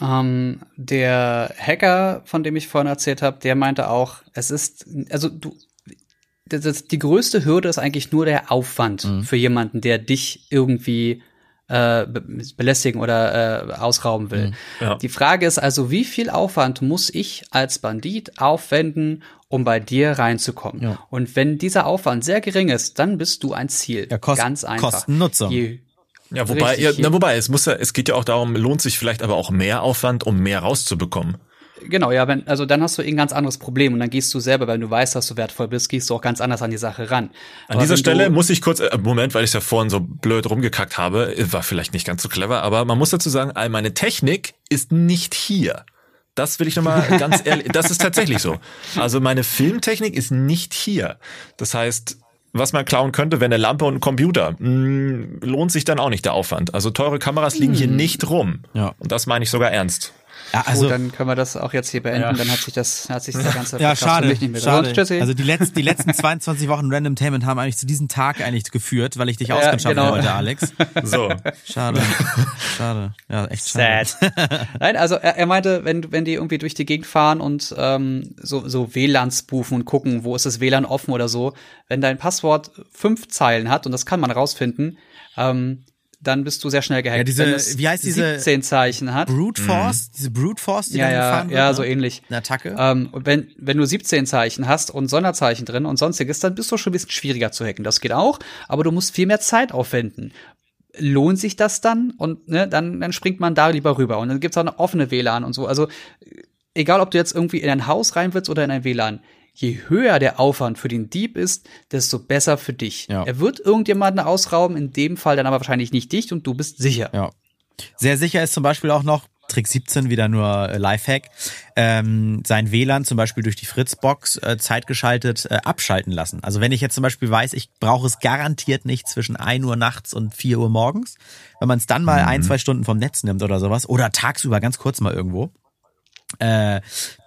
Ähm, der Hacker, von dem ich vorhin erzählt habe, der meinte auch, es ist, also du, das, das, die größte Hürde ist eigentlich nur der Aufwand mhm. für jemanden, der dich irgendwie äh, belästigen oder äh, ausrauben will. Mhm. Ja. Die Frage ist also, wie viel Aufwand muss ich als Bandit aufwenden, um bei dir reinzukommen? Ja. Und wenn dieser Aufwand sehr gering ist, dann bist du ein Ziel. Ja, kost, Ganz einfach. Kosten-Nutzung. Ja, wobei, ja, na, wobei, es muss ja, es geht ja auch darum, lohnt sich vielleicht aber auch mehr Aufwand, um mehr rauszubekommen. Genau, ja, wenn, also dann hast du ein ganz anderes Problem und dann gehst du selber, weil du weißt, dass du wertvoll bist, gehst du auch ganz anders an die Sache ran. An aber dieser Stelle muss ich kurz, äh, Moment, weil ich ja vorhin so blöd rumgekackt habe, war vielleicht nicht ganz so clever, aber man muss dazu sagen, all meine Technik ist nicht hier. Das will ich nochmal ganz ehrlich, das ist tatsächlich so. Also meine Filmtechnik ist nicht hier. Das heißt, was man klauen könnte, wenn eine Lampe und ein Computer, mh, hm, lohnt sich dann auch nicht der Aufwand. Also teure Kameras liegen hier hm. nicht rum. Ja. Und das meine ich sogar ernst. Ja, also Gut, dann können wir das auch jetzt hier beenden. Ja. Dann hat sich das, hat sich der ganze ja, schade, nicht mehr schade. Also die letzten, die letzten 22 Wochen Random Tainment haben eigentlich zu diesem Tag eigentlich geführt, weil ich dich ja, ausgeschafft genau. heute, Alex. So. Schade. Schade. Ja, echt schade. Sad. Nein, also er, er meinte, wenn, wenn die irgendwie durch die Gegend fahren und ähm, so, so WLAN spoofen und gucken, wo ist das WLAN offen oder so, wenn dein Passwort fünf Zeilen hat, und das kann man rausfinden, ähm, dann bist du sehr schnell gehackt. Ja, diese, Wenn wie heißt diese 17 Zeichen hat. Brute Force, mhm. diese Brute Force, die ja, dann ja, gefahren wird, Ja, ne? so ähnlich. Eine Attacke. Ähm, wenn, wenn du 17 Zeichen hast und Sonderzeichen drin und sonstiges, dann bist du schon ein bisschen schwieriger zu hacken. Das geht auch, aber du musst viel mehr Zeit aufwenden. Lohnt sich das dann? Und ne, dann, dann springt man da lieber rüber. Und dann gibt's auch eine offene WLAN und so. Also egal, ob du jetzt irgendwie in ein Haus rein willst oder in ein WLAN, je höher der Aufwand für den Dieb ist, desto besser für dich. Ja. Er wird irgendjemanden ausrauben, in dem Fall dann aber wahrscheinlich nicht dich und du bist sicher. Ja. Sehr sicher ist zum Beispiel auch noch, Trick 17 wieder nur äh, Lifehack, ähm, sein WLAN zum Beispiel durch die Fritzbox äh, zeitgeschaltet äh, abschalten lassen. Also wenn ich jetzt zum Beispiel weiß, ich brauche es garantiert nicht zwischen 1 Uhr nachts und 4 Uhr morgens, wenn man es dann mal mhm. ein, zwei Stunden vom Netz nimmt oder sowas, oder tagsüber ganz kurz mal irgendwo, äh,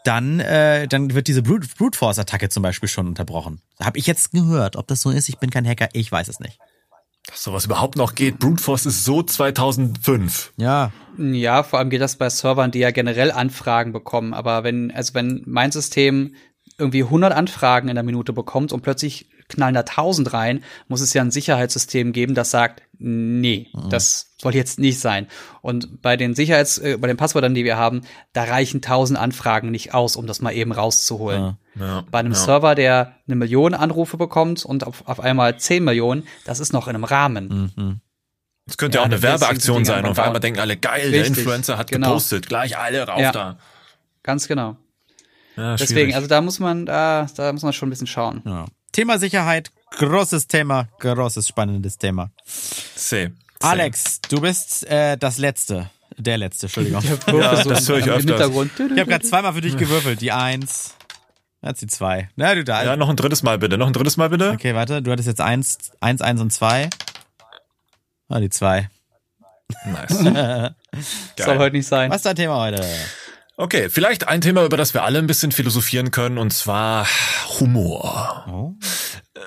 dann, äh, dann wird diese Brute, Brute Force Attacke zum Beispiel schon unterbrochen. Habe ich jetzt gehört. Ob das so ist, ich bin kein Hacker, ich weiß es nicht. Dass sowas überhaupt noch geht. Brute Force ist so 2005. Ja. Ja, vor allem geht das bei Servern, die ja generell Anfragen bekommen. Aber wenn, also wenn mein System irgendwie 100 Anfragen in der Minute bekommt und plötzlich knallen da 1000 rein, muss es ja ein Sicherheitssystem geben, das sagt, nee, mhm. das soll jetzt nicht sein. Und bei den Sicherheits, äh, bei den Passwörtern, die wir haben, da reichen 1000 Anfragen nicht aus, um das mal eben rauszuholen. Ja. Ja. Bei einem ja. Server, der eine Million Anrufe bekommt und auf, auf einmal 10 Millionen, das ist noch in einem Rahmen. Mhm. Das könnte ja auch eine Werbeaktion sein und auf einmal denken alle, geil, Richtig, der Influencer hat genau. gepostet, gleich alle rauf da. Ganz genau. Deswegen, also da muss man, da, da muss man schon ein bisschen schauen. Ja. Thema Sicherheit, großes Thema, großes spannendes Thema. See. Alex, du bist äh, das Letzte. Der Letzte, Entschuldigung. ja, das höre ich öfters. Ich habe gerade zweimal für dich gewürfelt. Die Eins. Jetzt die zwei. Na, du da. Ja, noch ein drittes Mal bitte. Noch ein drittes Mal bitte. Okay, warte. Du hattest jetzt eins, eins, eins und zwei. Ah, die zwei. Nice. Soll heute nicht sein. Was ist dein Thema heute? Okay, vielleicht ein Thema, über das wir alle ein bisschen philosophieren können, und zwar Humor. Oh.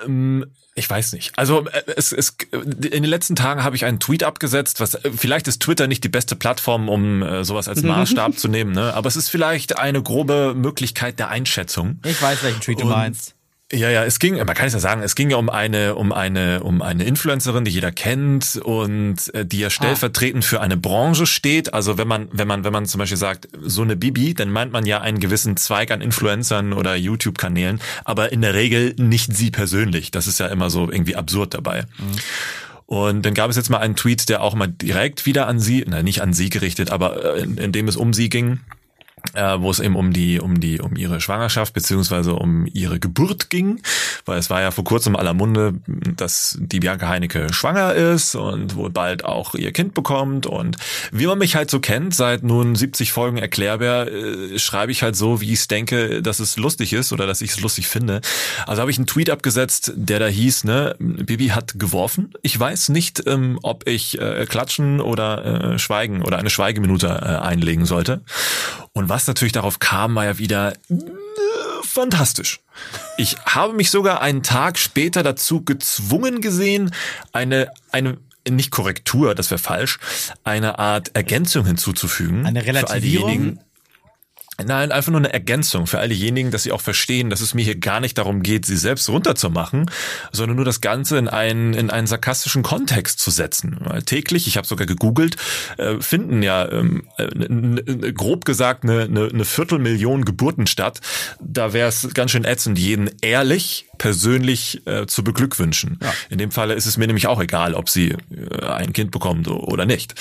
Ähm, ich weiß nicht. Also äh, es, es, in den letzten Tagen habe ich einen Tweet abgesetzt, was äh, vielleicht ist Twitter nicht die beste Plattform, um äh, sowas als Maßstab zu nehmen, ne? Aber es ist vielleicht eine grobe Möglichkeit der Einschätzung. Ich weiß, welchen Tweet du meinst. Ja, ja, es ging, man kann es ja sagen, es ging ja um eine, um eine, um eine Influencerin, die jeder kennt und äh, die ja stellvertretend ah. für eine Branche steht. Also wenn man, wenn man, wenn man zum Beispiel sagt, so eine Bibi, dann meint man ja einen gewissen Zweig an Influencern oder YouTube-Kanälen, aber in der Regel nicht sie persönlich. Das ist ja immer so irgendwie absurd dabei. Mhm. Und dann gab es jetzt mal einen Tweet, der auch mal direkt wieder an sie, nein, nicht an sie gerichtet, aber äh, in, in dem es um sie ging äh, wo es eben um die um die um ihre Schwangerschaft beziehungsweise um ihre Geburt ging, weil es war ja vor kurzem aller Munde, dass die Bianca Heinecke schwanger ist und wohl bald auch ihr Kind bekommt und wie man mich halt so kennt, seit nun 70 Folgen erklärbar, äh, schreibe ich halt so, wie ich es denke, dass es lustig ist oder dass ich es lustig finde. Also habe ich einen Tweet abgesetzt, der da hieß, ne, Bibi hat geworfen. Ich weiß nicht, ähm, ob ich äh, klatschen oder äh, schweigen oder eine Schweigeminute äh, einlegen sollte. Und was natürlich darauf kam, war ja wieder fantastisch. Ich habe mich sogar einen Tag später dazu gezwungen gesehen, eine, eine nicht Korrektur, das wäre falsch, eine Art Ergänzung hinzuzufügen. Eine Relativierung? Nein, einfach nur eine Ergänzung für all diejenigen, dass sie auch verstehen, dass es mir hier gar nicht darum geht, sie selbst runterzumachen, sondern nur das Ganze in einen, in einen sarkastischen Kontext zu setzen. Weil täglich, ich habe sogar gegoogelt, äh, finden ja ähm, äh, grob gesagt eine, eine, eine Viertelmillion Geburten statt. Da wäre es ganz schön ätzend, jeden ehrlich persönlich äh, zu beglückwünschen. Ja. In dem Falle ist es mir nämlich auch egal, ob sie äh, ein Kind bekommt oder nicht.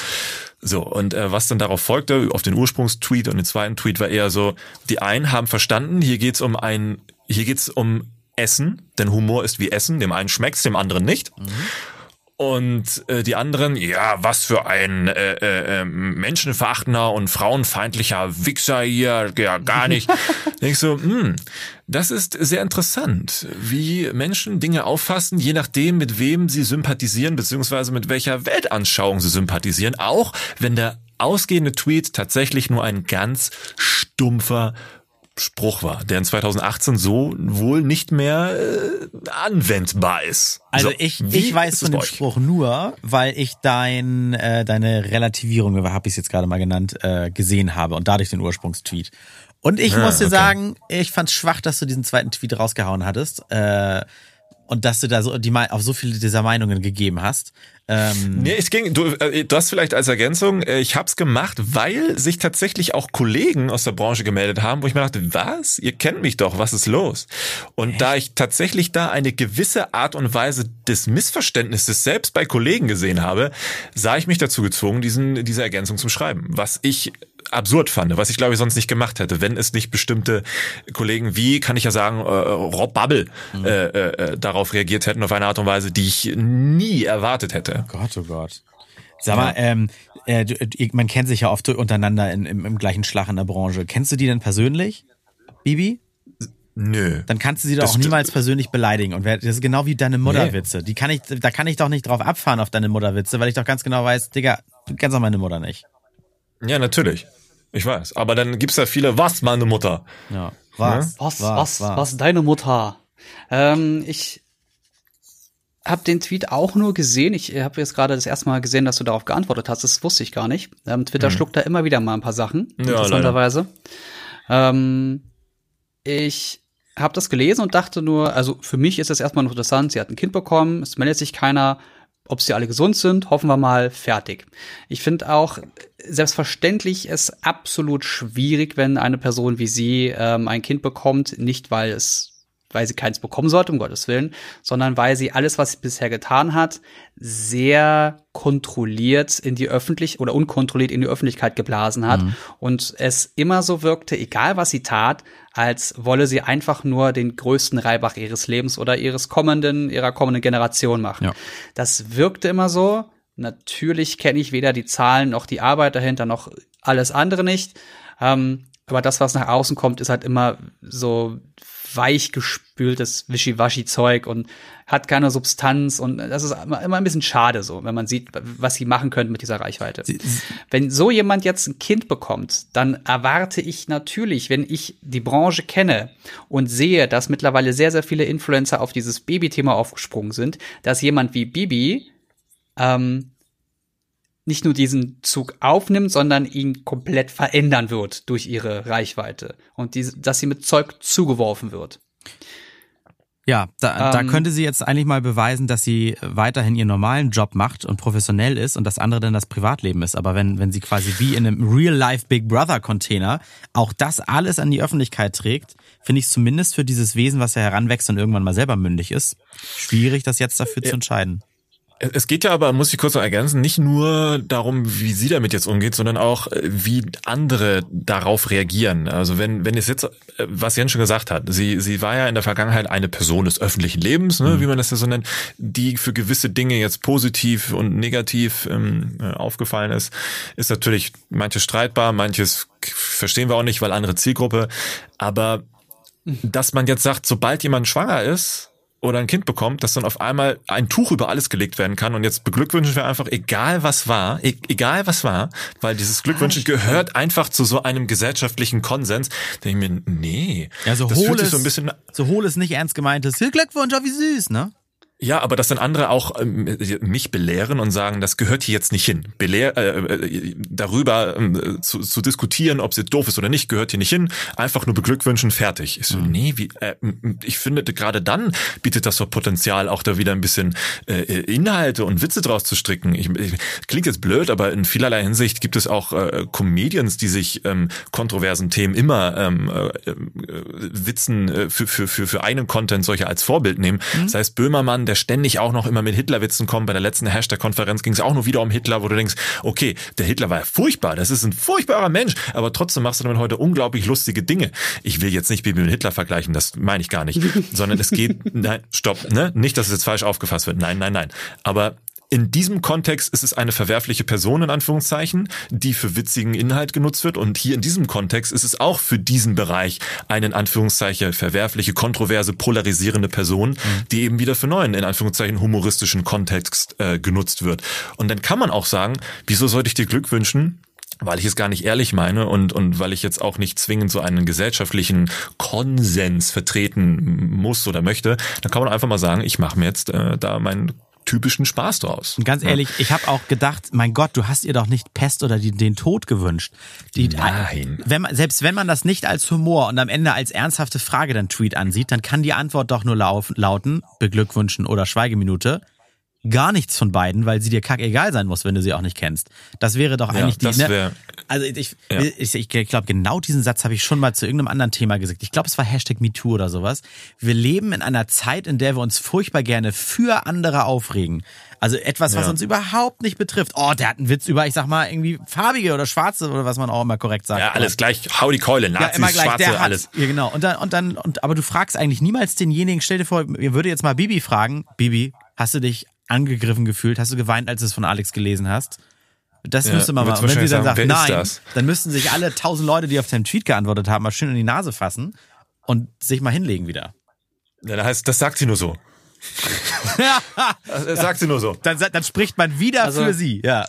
So, und äh, was dann darauf folgte, auf den Ursprungstweet und den zweiten Tweet war eher so, die einen haben verstanden, hier geht's um ein, hier geht's um Essen, denn Humor ist wie Essen, dem einen schmeckt's, dem anderen nicht. Mhm. Und äh, die anderen, ja, was für ein äh, äh, ähm, menschenverachtender und frauenfeindlicher Wichser hier, ja, gar nicht. Denkst so, hm, das ist sehr interessant, wie Menschen Dinge auffassen, je nachdem, mit wem sie sympathisieren, beziehungsweise mit welcher Weltanschauung sie sympathisieren, auch wenn der ausgehende Tweet tatsächlich nur ein ganz stumpfer Spruch war, der in 2018 so wohl nicht mehr äh, anwendbar ist. Also so, ich, ich weiß von dem Spruch nur, weil ich dein, äh, deine Relativierung, habe ich es jetzt gerade mal genannt, äh, gesehen habe und dadurch den Ursprungstweet. Und ich ah, muss dir okay. sagen, ich fand's schwach, dass du diesen zweiten Tweet rausgehauen hattest. Äh, und dass du da so die auf so viele dieser Meinungen gegeben hast. Ähm nee, es ging, du, äh, du hast vielleicht als Ergänzung, äh, ich habe es gemacht, weil sich tatsächlich auch Kollegen aus der Branche gemeldet haben, wo ich mir dachte, was? Ihr kennt mich doch, was ist los? Und Echt? da ich tatsächlich da eine gewisse Art und Weise des Missverständnisses selbst bei Kollegen gesehen habe, sah ich mich dazu gezwungen, diesen, diese Ergänzung zu schreiben. Was ich absurd fand, was ich glaube ich sonst nicht gemacht hätte, wenn es nicht bestimmte Kollegen wie, kann ich ja sagen, äh, Rob Bubble mhm. äh, äh, darauf reagiert hätten auf eine Art und Weise, die ich nie erwartet hätte. Oh Gott, oh Gott. Sag mal, ähm, äh, man kennt sich ja oft untereinander in, im, im gleichen Schlag in der Branche. Kennst du die denn persönlich, Bibi? Nö. Dann kannst du sie doch auch niemals persönlich beleidigen. Und das ist genau wie deine Mutterwitze. Die kann ich, da kann ich doch nicht drauf abfahren auf deine Mutterwitze, weil ich doch ganz genau weiß, Digga, du kennst doch meine Mutter nicht. Ja, natürlich. Ich weiß. Aber dann gibt's ja viele, was, meine Mutter? Ja. Was? Was, was, was, was, deine Mutter? Ähm, ich habe den Tweet auch nur gesehen. Ich habe jetzt gerade das erste Mal gesehen, dass du darauf geantwortet hast. Das wusste ich gar nicht. Ähm, Twitter mhm. schluckt da immer wieder mal ein paar Sachen, ja, interessanterweise. Ähm, ich habe das gelesen und dachte nur, also für mich ist das erstmal noch interessant. Sie hat ein Kind bekommen, es meldet sich keiner ob sie alle gesund sind, hoffen wir mal, fertig. Ich finde auch selbstverständlich es absolut schwierig, wenn eine Person wie sie ähm, ein Kind bekommt, nicht weil es weil sie keins bekommen sollte, um Gottes Willen, sondern weil sie alles, was sie bisher getan hat, sehr kontrolliert in die Öffentlich oder unkontrolliert in die Öffentlichkeit geblasen hat mhm. und es immer so wirkte, egal was sie tat, als wolle sie einfach nur den größten Reibach ihres Lebens oder ihres kommenden, ihrer kommenden Generation machen. Ja. Das wirkte immer so. Natürlich kenne ich weder die Zahlen noch die Arbeit dahinter noch alles andere nicht. Ähm, aber das, was nach außen kommt, ist halt immer so weichgespültes Wischiwaschi-Zeug und hat keine Substanz und das ist immer, ein bisschen schade so, wenn man sieht, was sie machen können mit dieser Reichweite. wenn so jemand jetzt ein Kind bekommt, dann erwarte ich natürlich, wenn ich die Branche kenne und sehe, dass mittlerweile sehr, sehr viele Influencer auf dieses Baby-Thema aufgesprungen sind, dass jemand wie Bibi ähm, nicht nur diesen Zug aufnimmt, sondern ihn komplett verändern wird durch ihre Reichweite und die, dass sie mit Zeug zugeworfen wird. Ja, da, ähm, da könnte sie jetzt eigentlich mal beweisen, dass sie weiterhin ihren normalen Job macht und professionell ist und das andere dann das Privatleben ist. Aber wenn, wenn sie quasi wie in einem Real-Life Big Brother Container auch das alles an die Öffentlichkeit trägt, finde ich zumindest für dieses Wesen, was ja heranwächst und irgendwann mal selber mündig ist, schwierig, das jetzt dafür ja. zu entscheiden. Es geht ja aber, muss ich kurz noch ergänzen, nicht nur darum, wie sie damit jetzt umgeht, sondern auch, äh, wie andere darauf reagieren. Also wenn, wenn es jetzt, äh, was Jens schon gesagt hat, sie, sie war ja in der Vergangenheit eine Person des öffentlichen Lebens, ne, mhm. wie man das ja so nennt, die für gewisse Dinge jetzt positiv und negativ ähm, äh, aufgefallen ist, ist natürlich manches streitbar, manches verstehen wir auch nicht, weil andere Zielgruppe. Aber mhm. dass man jetzt sagt, sobald jemand schwanger ist, oder ein Kind bekommt, dass dann auf einmal ein Tuch über alles gelegt werden kann. Und jetzt beglückwünschen wir einfach, egal was war, e egal was war, weil dieses Glückwünschen ah, gehört einfach zu so einem gesellschaftlichen Konsens. Da ich mir, nee, ja, so das fühlt sich so ein bisschen. So hohl ist nicht ernst gemeintes. Glückwunsch, oh, wie süß, ne? Ja, aber dass dann andere auch ähm, mich belehren und sagen, das gehört hier jetzt nicht hin. Belehr, äh, äh, darüber äh, zu, zu diskutieren, ob es jetzt doof ist oder nicht, gehört hier nicht hin. Einfach nur beglückwünschen, fertig. Ich so, mhm. nee, wie, äh, ich finde, gerade dann bietet das so Potenzial, auch da wieder ein bisschen äh, Inhalte und Witze draus zu stricken. Ich, ich, klingt jetzt blöd, aber in vielerlei Hinsicht gibt es auch äh, Comedians, die sich ähm, kontroversen Themen immer ähm, äh, äh Witzen äh, für, für, für, für einen Content solche als Vorbild nehmen. Mhm. Das heißt, Böhmermann der ständig auch noch immer mit Hitlerwitzen kommt. Bei der letzten Hashtag-Konferenz ging es auch nur wieder um Hitler, wo du denkst, okay, der Hitler war ja furchtbar, das ist ein furchtbarer Mensch, aber trotzdem machst du damit heute unglaublich lustige Dinge. Ich will jetzt nicht Bibi mit Hitler vergleichen, das meine ich gar nicht, sondern es geht, nein, stopp, ne? Nicht, dass es jetzt falsch aufgefasst wird. Nein, nein, nein. Aber in diesem Kontext ist es eine verwerfliche Person in Anführungszeichen, die für witzigen Inhalt genutzt wird. Und hier in diesem Kontext ist es auch für diesen Bereich eine in Anführungszeichen verwerfliche, kontroverse, polarisierende Person, mhm. die eben wieder für neuen in Anführungszeichen humoristischen Kontext äh, genutzt wird. Und dann kann man auch sagen, wieso sollte ich dir Glück wünschen? weil ich es gar nicht ehrlich meine und, und weil ich jetzt auch nicht zwingend so einen gesellschaftlichen Konsens vertreten muss oder möchte, dann kann man einfach mal sagen, ich mache mir jetzt äh, da meinen typischen Spaß draus. Und ganz ehrlich, ja. ich habe auch gedacht, mein Gott, du hast ihr doch nicht Pest oder die, den Tod gewünscht. Die, Nein. Wenn man, selbst wenn man das nicht als Humor und am Ende als ernsthafte Frage dann Tweet ansieht, dann kann die Antwort doch nur lauten, beglückwünschen oder Schweigeminute gar nichts von beiden, weil sie dir kackegal sein muss, wenn du sie auch nicht kennst. Das wäre doch eigentlich ja, die. Ne? Also ich, ja. ich, ich glaube, genau diesen Satz habe ich schon mal zu irgendeinem anderen Thema gesagt. Ich glaube, es war Hashtag MeToo oder sowas. Wir leben in einer Zeit, in der wir uns furchtbar gerne für andere aufregen. Also etwas, was ja. uns überhaupt nicht betrifft. Oh, der hat einen Witz über, ich sag mal, irgendwie farbige oder schwarze oder was man auch immer korrekt sagt. Ja, alles gleich, hau die Keule, Nazis, ja, immer gleich, schwarze, der hat, alles. Ja, genau. Und dann, und dann, und, aber du fragst eigentlich niemals denjenigen, stell dir vor, ihr würde jetzt mal Bibi fragen, Bibi, hast du dich angegriffen gefühlt? Hast du geweint, als du es von Alex gelesen hast? Das ja, müsste man mal. Und wenn sie dann sagt, nein, dann müssten sich alle tausend Leute, die auf deinem Tweet geantwortet haben, mal schön in die Nase fassen und sich mal hinlegen wieder. Ja, das heißt, das sagt sie nur so. das sagt sie nur so. Dann, dann spricht man wieder also, für sie, ja.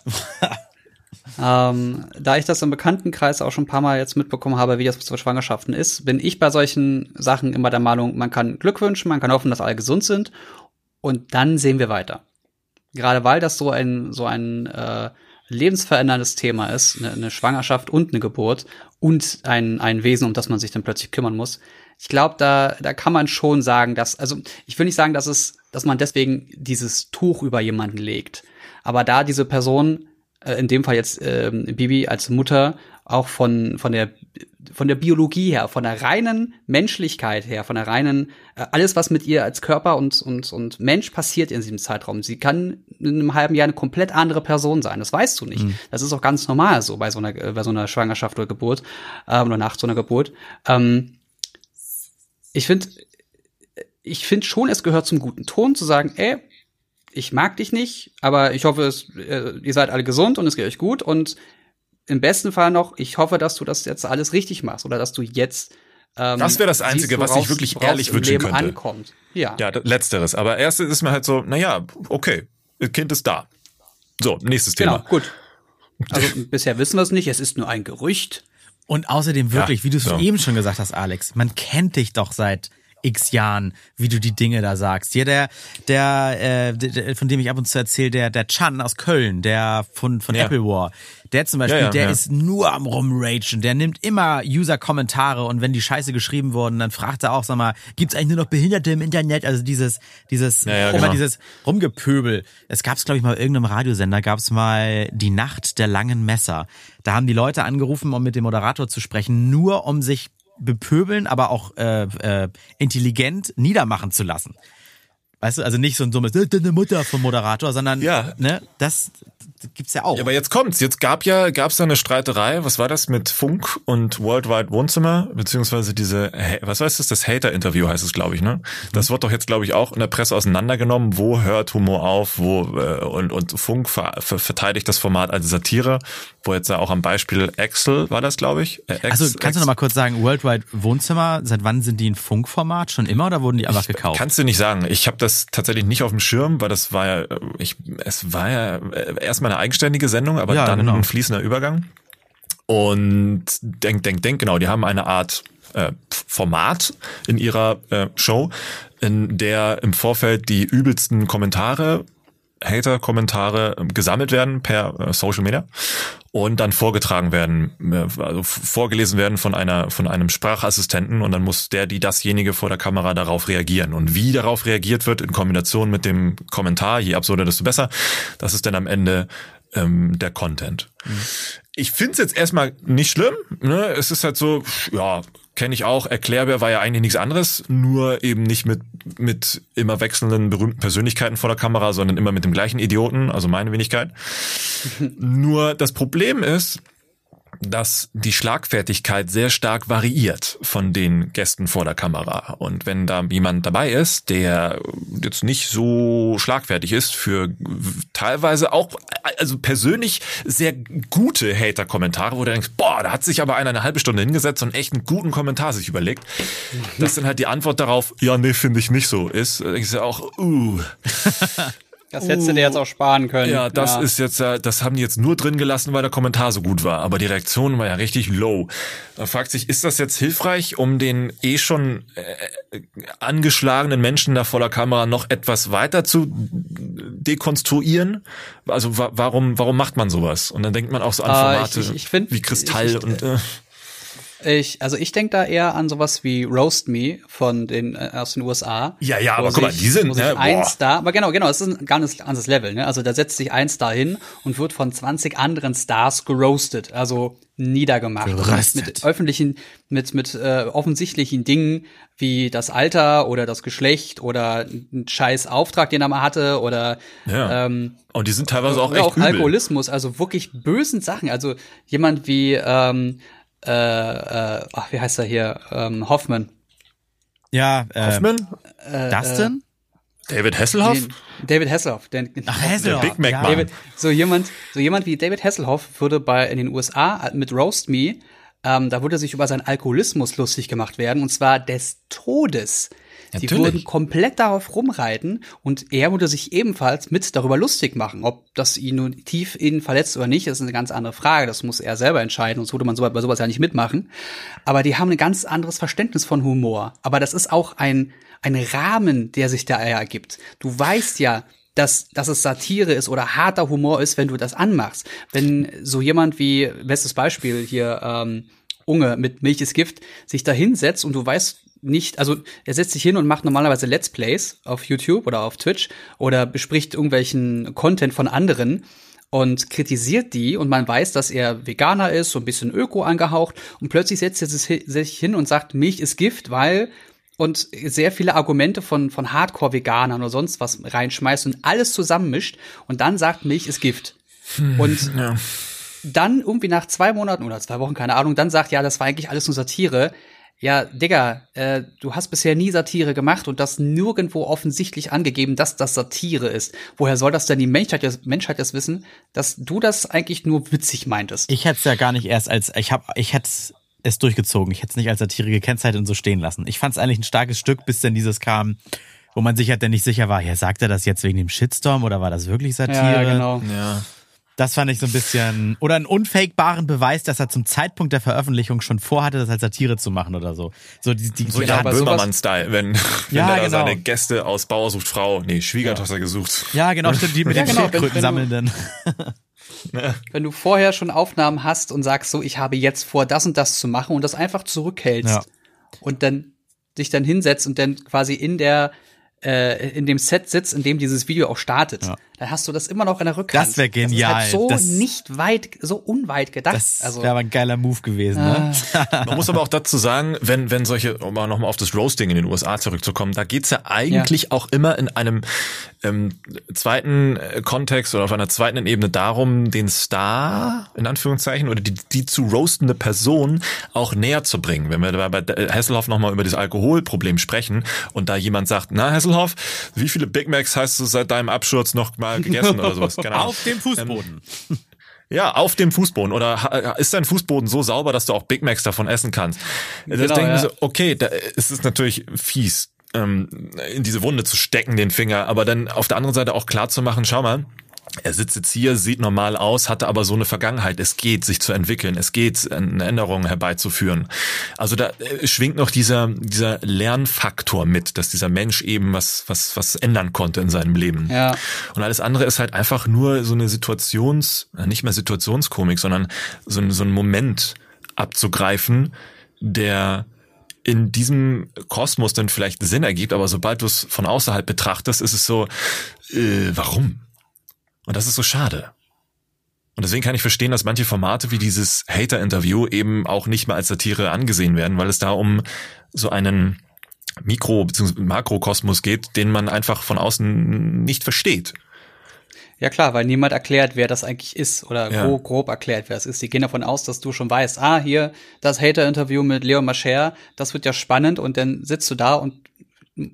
Ähm, da ich das im Bekanntenkreis auch schon ein paar Mal jetzt mitbekommen habe, wie das zu Schwangerschaften ist, bin ich bei solchen Sachen immer der Meinung, man kann Glück wünschen, man kann hoffen, dass alle gesund sind und dann sehen wir weiter. Gerade weil das so ein, so ein äh, lebensveränderndes Thema ist, eine, eine Schwangerschaft und eine Geburt und ein, ein Wesen, um das man sich dann plötzlich kümmern muss. Ich glaube, da, da kann man schon sagen, dass, also ich will nicht sagen, dass es, dass man deswegen dieses Tuch über jemanden legt. Aber da diese Person, äh, in dem Fall jetzt äh, Bibi als Mutter, auch von, von der von der Biologie her, von der reinen Menschlichkeit her, von der reinen, äh, alles, was mit ihr als Körper und, und, und Mensch passiert in diesem Zeitraum. Sie kann in einem halben Jahr eine komplett andere Person sein. Das weißt du nicht. Mhm. Das ist auch ganz normal so bei so einer, äh, bei so einer Schwangerschaft oder Geburt, äh, oder nach so einer Geburt. Ähm, ich finde, ich finde schon, es gehört zum guten Ton zu sagen, ey, ich mag dich nicht, aber ich hoffe, es, äh, ihr seid alle gesund und es geht euch gut und im besten Fall noch, ich hoffe, dass du das jetzt alles richtig machst oder dass du jetzt ähm, das wäre das Einzige, siehst, was ich wirklich ehrlich wünschen Leben könnte. Ankommt. Ja. ja, letzteres. Aber erstes ist mir halt so, naja, okay, Kind ist da. So, nächstes Thema. Genau, gut. Also bisher wissen wir es nicht, es ist nur ein Gerücht. Und außerdem wirklich, ja, wie du es so. eben schon gesagt hast, Alex, man kennt dich doch seit x Jahren, wie du die Dinge da sagst. Hier der, der, äh, der von dem ich ab und zu erzähle, der, der Chan aus Köln, der von, von ja. Apple War, der zum Beispiel, ja, ja, der ist nur am rumragen, der nimmt immer User-Kommentare und wenn die Scheiße geschrieben wurden, dann fragt er auch, sag mal, gibt's eigentlich nur noch Behinderte im Internet? Also dieses, dieses, ja, genau. dieses Rumgepöbel. Es gab's, glaube ich, mal irgendeinem Radiosender, gab's mal die Nacht der langen Messer. Da haben die Leute angerufen, um mit dem Moderator zu sprechen, nur um sich bepöbeln, aber auch äh, äh, intelligent niedermachen zu lassen. Weißt du, also nicht so ein dummes, deine Mutter vom Moderator, sondern ja. ne, das, gibt's ja auch. Ja, aber jetzt kommt's. Jetzt gab ja, gab's da eine Streiterei. Was war das mit Funk und Worldwide Wohnzimmer? Beziehungsweise diese, was heißt das? Das Hater-Interview heißt es, glaube ich, ne? Das wird doch jetzt, glaube ich, auch in der Presse auseinandergenommen. Wo hört Humor auf? Wo, äh, und, und Funk ver, ver, verteidigt das Format als Satire. Wo jetzt auch am Beispiel Excel war das, glaube ich. Äh, Ex, also, kannst du noch mal kurz sagen, Worldwide Wohnzimmer, seit wann sind die ein Funkformat? Schon immer oder wurden die einfach ich, gekauft? Kannst du nicht sagen. Ich habe das tatsächlich nicht auf dem Schirm, weil das war ja, ich, es war ja äh, erstmal eine eigenständige Sendung, aber ja, dann genau. ein fließender Übergang. Und denk, denk, denk, genau, die haben eine Art äh, Format in ihrer äh, Show, in der im Vorfeld die übelsten Kommentare Hater-Kommentare ähm, gesammelt werden per äh, Social Media und dann vorgetragen werden, äh, also vorgelesen werden von einer von einem Sprachassistenten und dann muss der, die dasjenige vor der Kamera darauf reagieren und wie darauf reagiert wird in Kombination mit dem Kommentar, je absurder desto besser, das ist dann am Ende ähm, der Content. Mhm. Ich finde es jetzt erstmal nicht schlimm. Ne? Es ist halt so, ja, kenne ich auch. Erklärbär war ja eigentlich nichts anderes, nur eben nicht mit, mit immer wechselnden berühmten Persönlichkeiten vor der Kamera, sondern immer mit dem gleichen Idioten, also meine Wenigkeit. nur das Problem ist, dass die Schlagfertigkeit sehr stark variiert von den Gästen vor der Kamera. Und wenn da jemand dabei ist, der jetzt nicht so schlagfertig ist für teilweise auch, also persönlich sehr gute Hater-Kommentare, wo du denkst, boah, da hat sich aber einer eine halbe Stunde hingesetzt und echt einen guten Kommentar sich überlegt, dass dann halt die Antwort darauf, ja, nee, finde ich nicht so, ist, ist ja auch, uh. Das hättest du dir jetzt auch sparen können. Ja, das ist jetzt, äh, das haben die jetzt nur drin gelassen, weil der Kommentar so gut war. Aber die Reaktion war ja richtig low. Man fragt sich, ist das jetzt hilfreich, um den eh schon äh, angeschlagenen Menschen da voller Kamera noch etwas weiter zu dekonstruieren? Also wa warum, warum macht man sowas? Und dann denkt man auch so an Äh, Formate ich- ich- ich find- wie Kristall ich- und äh, Ich, also ich denke da eher an sowas wie Roast Me von den äh, aus den USA. Ja, ja, aber guck mal, die sind, ne, ein boah. Star, aber genau, genau, es ist ein ganz anderes Level, ne? Also da setzt sich ein Star hin und wird von 20 anderen Stars geroastet, also niedergemacht. Geröstet. Mit öffentlichen, mit, mit äh, offensichtlichen Dingen wie das Alter oder das Geschlecht oder ein scheiß Auftrag, den er mal hatte oder ja. ähm, und die sind teilweise auch echt auch übel. Alkoholismus, also wirklich bösen Sachen. Also jemand wie, ähm, äh, äh, ach, wie heißt er hier? Ähm, Hoffman. Ja, äh, Hoffman? Dustin? David Hasselhoff? Den- David Hasselhoff. Der, Ach, Hasselhoff. Big Mac ja. Mann. David, so jemand, so jemand wie David Hasselhoff würde bei in den USA mit Roast Me, ähm, da würde sich über seinen Alkoholismus lustig gemacht werden und zwar des Todes. Natürlich. würden komplett darauf rumreiten und er würde sich ebenfalls mit darüber lustig machen. Ob das ihn nun tief innen verletzt oder nicht, ist eine ganz andere Frage. Das muss er selber entscheiden, sonst würde man sowas, bei sowas ja nicht mitmachen. Aber die haben ein ganz anderes Verständnis von Humor. Aber das ist auch ein, ein Rahmen, der sich da ergibt. Du weißt ja, dass, dass es Satire ist oder harter Humor ist, wenn du das anmachst. Wenn so jemand wie, bestes Beispiel hier, ähm, Unge mit Milch ist Gift, sich da hinsetzt und du weißt nicht, also er setzt sich hin und macht normalerweise Let's Plays auf YouTube oder auf Twitch oder bespricht irgendwelchen Content von anderen und kritisiert die und man weiß, dass er Veganer ist, so ein bisschen Öko angehaucht und plötzlich setzt er sich hin und sagt, Milch ist Gift, weil und sehr viele Argumente von, von Hardcore-Veganern oder sonst was reinschmeißt und alles zusammenmischt und dann sagt, Milch ist Gift. Und Ja. dann irgendwie nach zwei Monaten oder zwei Wochen, keine Ahnung, dann sagt, ja, das war eigentlich alles nur Satire. Ja, Digga, äh, du hast bisher nie Satire gemacht und das nirgendwo offensichtlich angegeben, dass das Satire ist. Woher soll das denn die Menschheit, jetzt- Menschheit jetzt wissen, dass du das eigentlich nur witzig meintest? Ich hätte es ja gar nicht erst als, ich hab, ich hätte es durchgezogen. Ich hätte es nicht als Satire gekennzeichnet und so stehen lassen. Ich fand es eigentlich ein starkes Stück, bis dann dieses kam, wo man sich halt dann nicht sicher war, ja, sagt er das jetzt wegen dem Shitstorm oder war das wirklich Satire? Ja, genau. Ja. Das fand ich so ein bisschen, oder einen unfakerbaren Beweis, dass er zum Zeitpunkt der Veröffentlichung schon vorhatte, das als Satire zu machen oder so. So die, die, So die ja, Böhmermann-Style, wenn, wenn Ja, er da genau. seine Gäste aus Bauer sucht Frau, nee, Schwiegertochter gesucht. ja, genau, stimmt, die mit Ja, den genau, wenn- Schildkröten wenn du- sammelnden. Wenn du vorher schon Aufnahmen hast und sagst so, ich habe jetzt vor, das und das zu machen und das einfach zurückhältst Ja. und dann dich dann hinsetzt und dann quasi in der äh, in dem Set sitzt, in dem dieses Video auch startet, Ja. Dann hast du das immer noch in der Rückhand. Das wär genial. Das ist halt so Das- nicht weit, so unweit gedacht. Das also wäre aber ein geiler Move gewesen, ne? Man muss aber auch dazu sagen, wenn, wenn solche, um mal nochmal auf das Roasting in den USA zurückzukommen, da geht's ja eigentlich auch immer in einem ähm, zweiten äh, Kontext oder auf einer zweiten Ebene darum, den Star, in Anführungszeichen, oder die, die zu roastende Person auch näher zu bringen. Wenn wir da bei äh, Hasselhoff nochmal über das Alkoholproblem sprechen und da jemand sagt, na Hasselhoff, wie viele Big Macs hast du seit deinem Absturz noch mal gegessen oder sowas? Ahnung. Auf dem Fußboden. Ja, auf dem Fußboden. Oder ist dein Fußboden so sauber, dass du auch Big Macs davon essen kannst? Das Genau, denken ja. so, okay, da ist es natürlich fies, ähm, in diese Wunde zu stecken, den Finger, aber dann auf der anderen Seite auch klar zu machen, schau mal, er sitzt jetzt hier, sieht normal aus, hatte aber so eine Vergangenheit. Es geht, sich zu entwickeln. Es geht, eine Änderung herbeizuführen. Also da äh, schwingt noch dieser, dieser Lernfaktor mit, dass dieser Mensch eben was, was, was ändern konnte in seinem Leben. Ja. Und alles andere ist halt einfach nur so eine Situations, äh, nicht mehr Situationskomik, sondern so ein, so ein Moment abzugreifen, der in diesem Kosmos dann vielleicht Sinn ergibt, aber sobald du es von außerhalb betrachtest, ist es so, äh, warum? Und das ist so schade. Und deswegen kann ich verstehen, dass manche Formate wie dieses Hater-Interview eben auch nicht mehr als Satire angesehen werden, weil es da um so einen Mikro- bzw. Makrokosmos geht, den man einfach von außen nicht versteht. Ja klar, weil niemand erklärt, wer das eigentlich ist oder Ja. grob, grob erklärt, wer es ist. Die gehen davon aus, dass du schon weißt, ah, hier das Hater-Interview mit Leo Mascher, das wird ja spannend und dann sitzt du da und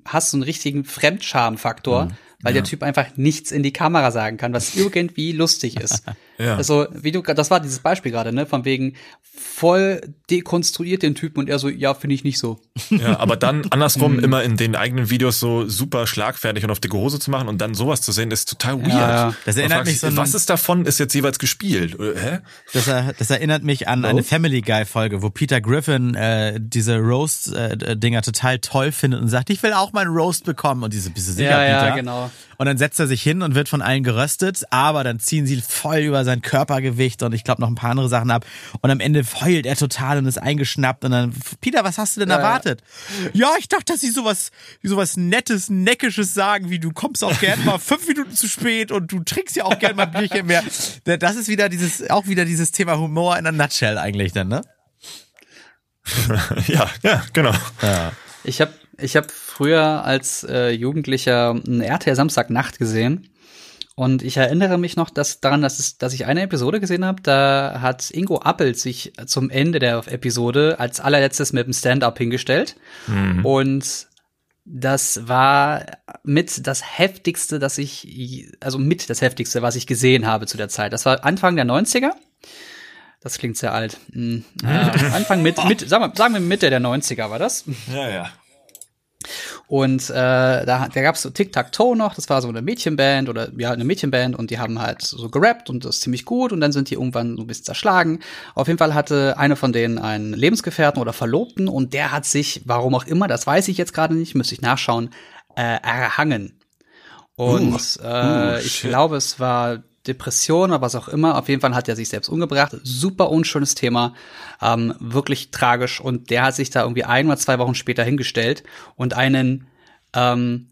hast so einen richtigen Fremdscham-Faktor, weil der Typ einfach nichts in die Kamera sagen kann, was irgendwie lustig ist. Ja. Also, wie du das war dieses Beispiel gerade, ne, von wegen voll dekonstruiert den Typen und er so, ja, finde ich nicht so. Ja, aber dann andersrum mhm. immer in den eigenen Videos so super schlagfertig und auf dicke Hose zu machen und dann sowas zu sehen, ist total weird. Ja, ja. Das erinnert mich so was ist davon ist jetzt jeweils gespielt? Hä? Das, das erinnert mich an oh. eine Family Guy Folge, wo Peter Griffin äh, diese Roast äh, Dinger total toll findet und sagt, ich will auch meinen Roast bekommen und diese bist du sicher, ja, Peter? Ja, genau. Und dann setzt er sich hin und wird von allen geröstet, aber dann ziehen sie voll über sein Körpergewicht und ich glaube noch ein paar andere Sachen ab. Und am Ende heult er total und ist eingeschnappt. Und dann, Peter, was hast du denn ja, erwartet? Ja. ja, ich dachte, dass sie sowas, sowas Nettes, Neckisches sagen, wie du kommst auch gern mal fünf Minuten zu spät und du trinkst ja auch gern mal ein Bierchen mehr. Das ist wieder dieses, auch wieder dieses Thema Humor in a nutshell eigentlich dann, ne? ja, ja, genau. Ja. Ich habe ich hab früher als äh, Jugendlicher einen RTL Samstagnacht gesehen. Und ich erinnere mich noch dass, daran, dass, es, dass ich eine Episode gesehen habe, da hat Ingo Appelt sich zum Ende der Episode als allerletztes mit dem Stand-up hingestellt. Mhm. Und das war mit das heftigste, das ich, also mit das heftigste, was ich gesehen habe zu der Zeit. Das war Anfang der 90er. Das klingt sehr alt. Mhm. Äh, Anfang mit, mit sagen, wir, sagen wir Mitte der 90er war das. Ja, ja. Und äh, da, da gab es so Tic-Tac-Toe noch, das war so eine Mädchenband oder ja, eine Mädchenband und die haben halt so gerappt und das ist ziemlich gut und dann sind die irgendwann so ein bisschen zerschlagen. Auf jeden Fall hatte eine von denen einen Lebensgefährten oder Verlobten und der hat sich, warum auch immer, das weiß ich jetzt gerade nicht, müsste ich nachschauen, äh, erhangen. Und uh, äh, uh, ich glaube, es war Depression oder was auch immer. Auf jeden Fall hat er sich selbst umgebracht. Super unschönes Thema, ähm, wirklich tragisch. Und der hat sich da irgendwie ein oder zwei Wochen später hingestellt und einen ähm,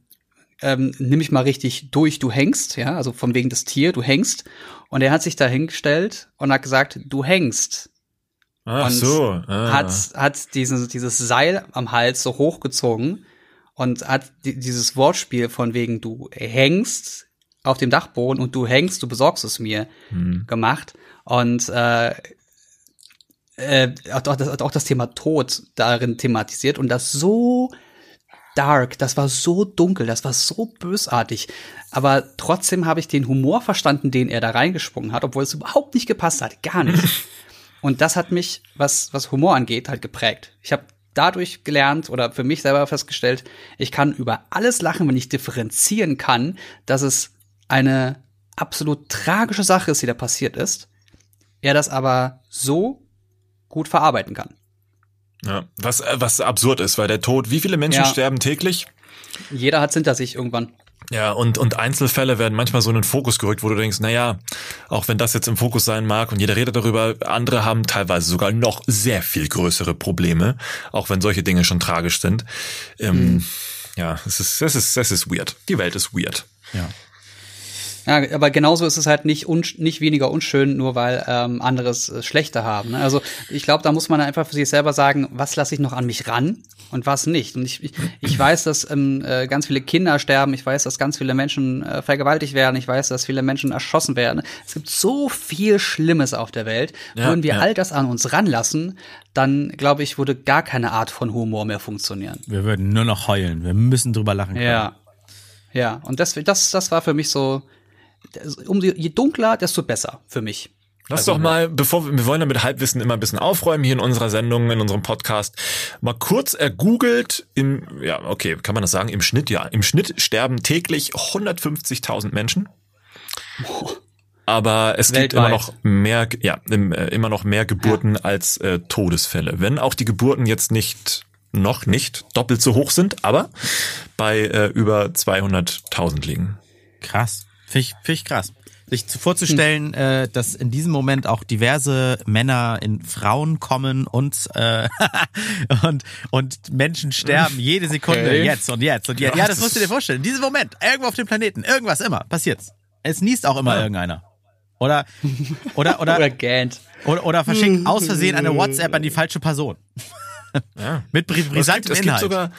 ähm, nimm ich mal richtig durch, du hängst, ja, also von wegen des Tier, du hängst. Und er hat sich da hingestellt und hat gesagt, du hängst. Ach und so. Ah. Hat, hat dieses, dieses Seil am Hals so hochgezogen und hat dieses Wortspiel von wegen, du hängst, auf dem Dachboden und du hängst, du besorgst es mir hm. gemacht. Und äh, äh, auch, das, auch das Thema Tod darin thematisiert und das so dark, das war so dunkel, das war so bösartig. Aber trotzdem habe ich den Humor verstanden, den er da reingesprungen hat, obwohl es überhaupt nicht gepasst hat, gar nicht. und das hat mich, was, was Humor angeht, halt geprägt. Ich habe dadurch gelernt oder für mich selber festgestellt, ich kann über alles lachen, wenn ich differenzieren kann, dass es eine absolut tragische Sache ist, die da passiert ist, er das aber so gut verarbeiten kann. Ja, was, äh, was absurd ist, weil der Tod, wie viele Menschen ja. sterben täglich? Jeder hat es hinter sich irgendwann. Ja, und, und Einzelfälle werden manchmal so in den Fokus gerückt, wo du denkst, naja, auch wenn das jetzt im Fokus sein mag und jeder redet darüber, andere haben teilweise sogar noch sehr viel größere Probleme, auch wenn solche Dinge schon tragisch sind. Ähm, mhm. Ja, es ist, es ist, es ist weird. Die Welt ist weird. Ja. Ja, aber genauso ist es halt nicht, nicht weniger unschön, nur weil ähm, andere es äh, schlechter haben. Ne? Also ich glaube, da muss man einfach für sich selber sagen, was lasse ich noch an mich ran und was nicht. Und ich, ich, ich weiß, dass ähm, äh, ganz viele Kinder sterben, ich weiß, dass ganz viele Menschen äh, vergewaltigt werden, ich weiß, dass viele Menschen erschossen werden. Es gibt so viel Schlimmes auf der Welt. Ja, Würden wir ja. all das an uns ranlassen, dann glaube ich, würde gar keine Art von Humor mehr funktionieren. Wir würden nur noch heulen. Wir müssen drüber lachen können. Ja. Ja, und das, das, das war für mich so umso je dunkler, desto besser für mich. Lass also, doch mal, bevor wir, wir wollen ja mit Halbwissen immer ein bisschen aufräumen hier in unserer Sendung, in unserem Podcast, mal kurz ergoogelt im, ja, okay, kann man das sagen, im Schnitt, ja, im Schnitt sterben täglich 150.000 Menschen. Aber es Weltweit. gibt immer noch mehr, ja, äh, immer noch mehr Geburten ja. als äh, Todesfälle. Wenn auch die Geburten jetzt nicht, noch nicht doppelt so hoch sind, aber bei äh, über 200.000 liegen. Krass. Finde ich, find ich krass. Sich vorzustellen, hm. äh, dass in diesem Moment auch diverse Männer in Frauen kommen und, äh, und, und Menschen sterben jede Sekunde, okay. jetzt und jetzt und jetzt. Ja, das musst du dir vorstellen. In diesem Moment, irgendwo auf dem Planeten, irgendwas immer, passiert's. Es niest auch immer ja. irgendeiner. Oder, oder, oder, oder gähnt. Oder, oder verschickt aus Versehen eine WhatsApp an die falsche Person. Ja. Mit brisantem Inhalt. Sogar,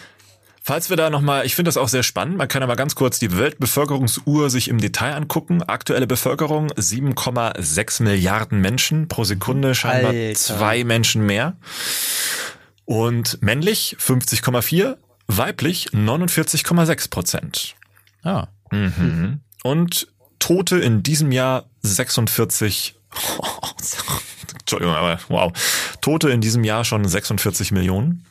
Falls wir da nochmal, ich finde das auch sehr spannend, man kann aber ganz kurz die Weltbevölkerungsuhr sich im Detail angucken. Aktuelle Bevölkerung 7,6 Milliarden Menschen pro Sekunde, scheinbar Alter. zwei Menschen mehr. Und männlich 50,4, weiblich 49,6 Prozent. Ah. Mhm. Und Tote in diesem Jahr 46 Entschuldigung, aber wow. Tote in diesem Jahr schon 46 Millionen.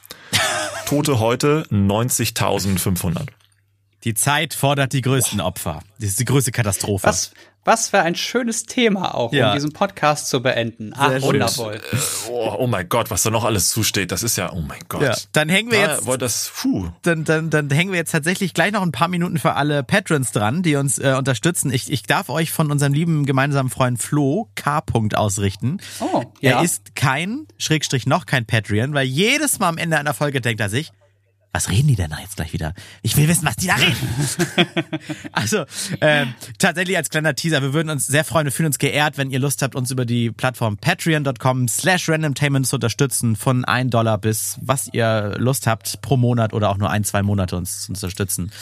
Tote heute 90.500. Die Zeit fordert die größten Opfer. Das ist die größte Katastrophe. Was, was für ein schönes Thema auch, Ja. um diesen Podcast zu beenden. Ach, Sehr wundervoll. Äh, oh, oh mein Gott, was da noch alles zusteht. Das ist ja, oh mein Gott. Ja, dann hängen wir Da, jetzt wohl das, puh. dann, dann, dann hängen wir jetzt tatsächlich gleich noch ein paar Minuten für alle Patrons dran, die uns äh, unterstützen. Ich, ich darf euch von unserem lieben gemeinsamen Freund Flo K. -Punkt ausrichten. Oh, Er ja. ist kein, Schrägstrich noch kein Patreon, weil jedes Mal am Ende einer Folge denkt er sich, was reden die denn da jetzt gleich wieder? Ich will wissen, was die da reden. also ähm, tatsächlich als kleiner Teaser, wir würden uns sehr freuen, wir fühlen uns geehrt, wenn ihr Lust habt, uns über die Plattform patreon.com slash randomtainment zu unterstützen, von 1 Dollar bis was ihr Lust habt pro Monat oder auch nur ein, zwei Monate uns zu unterstützen.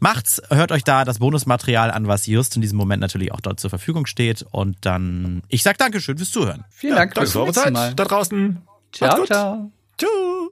Macht's, hört euch da das Bonusmaterial an, was just in diesem Moment natürlich auch dort zur Verfügung steht und dann, ich sag Dankeschön fürs Zuhören. Vielen Dank. Danke bis für eure Zeit Mal. da draußen. Ciao, ciao. Tschüss.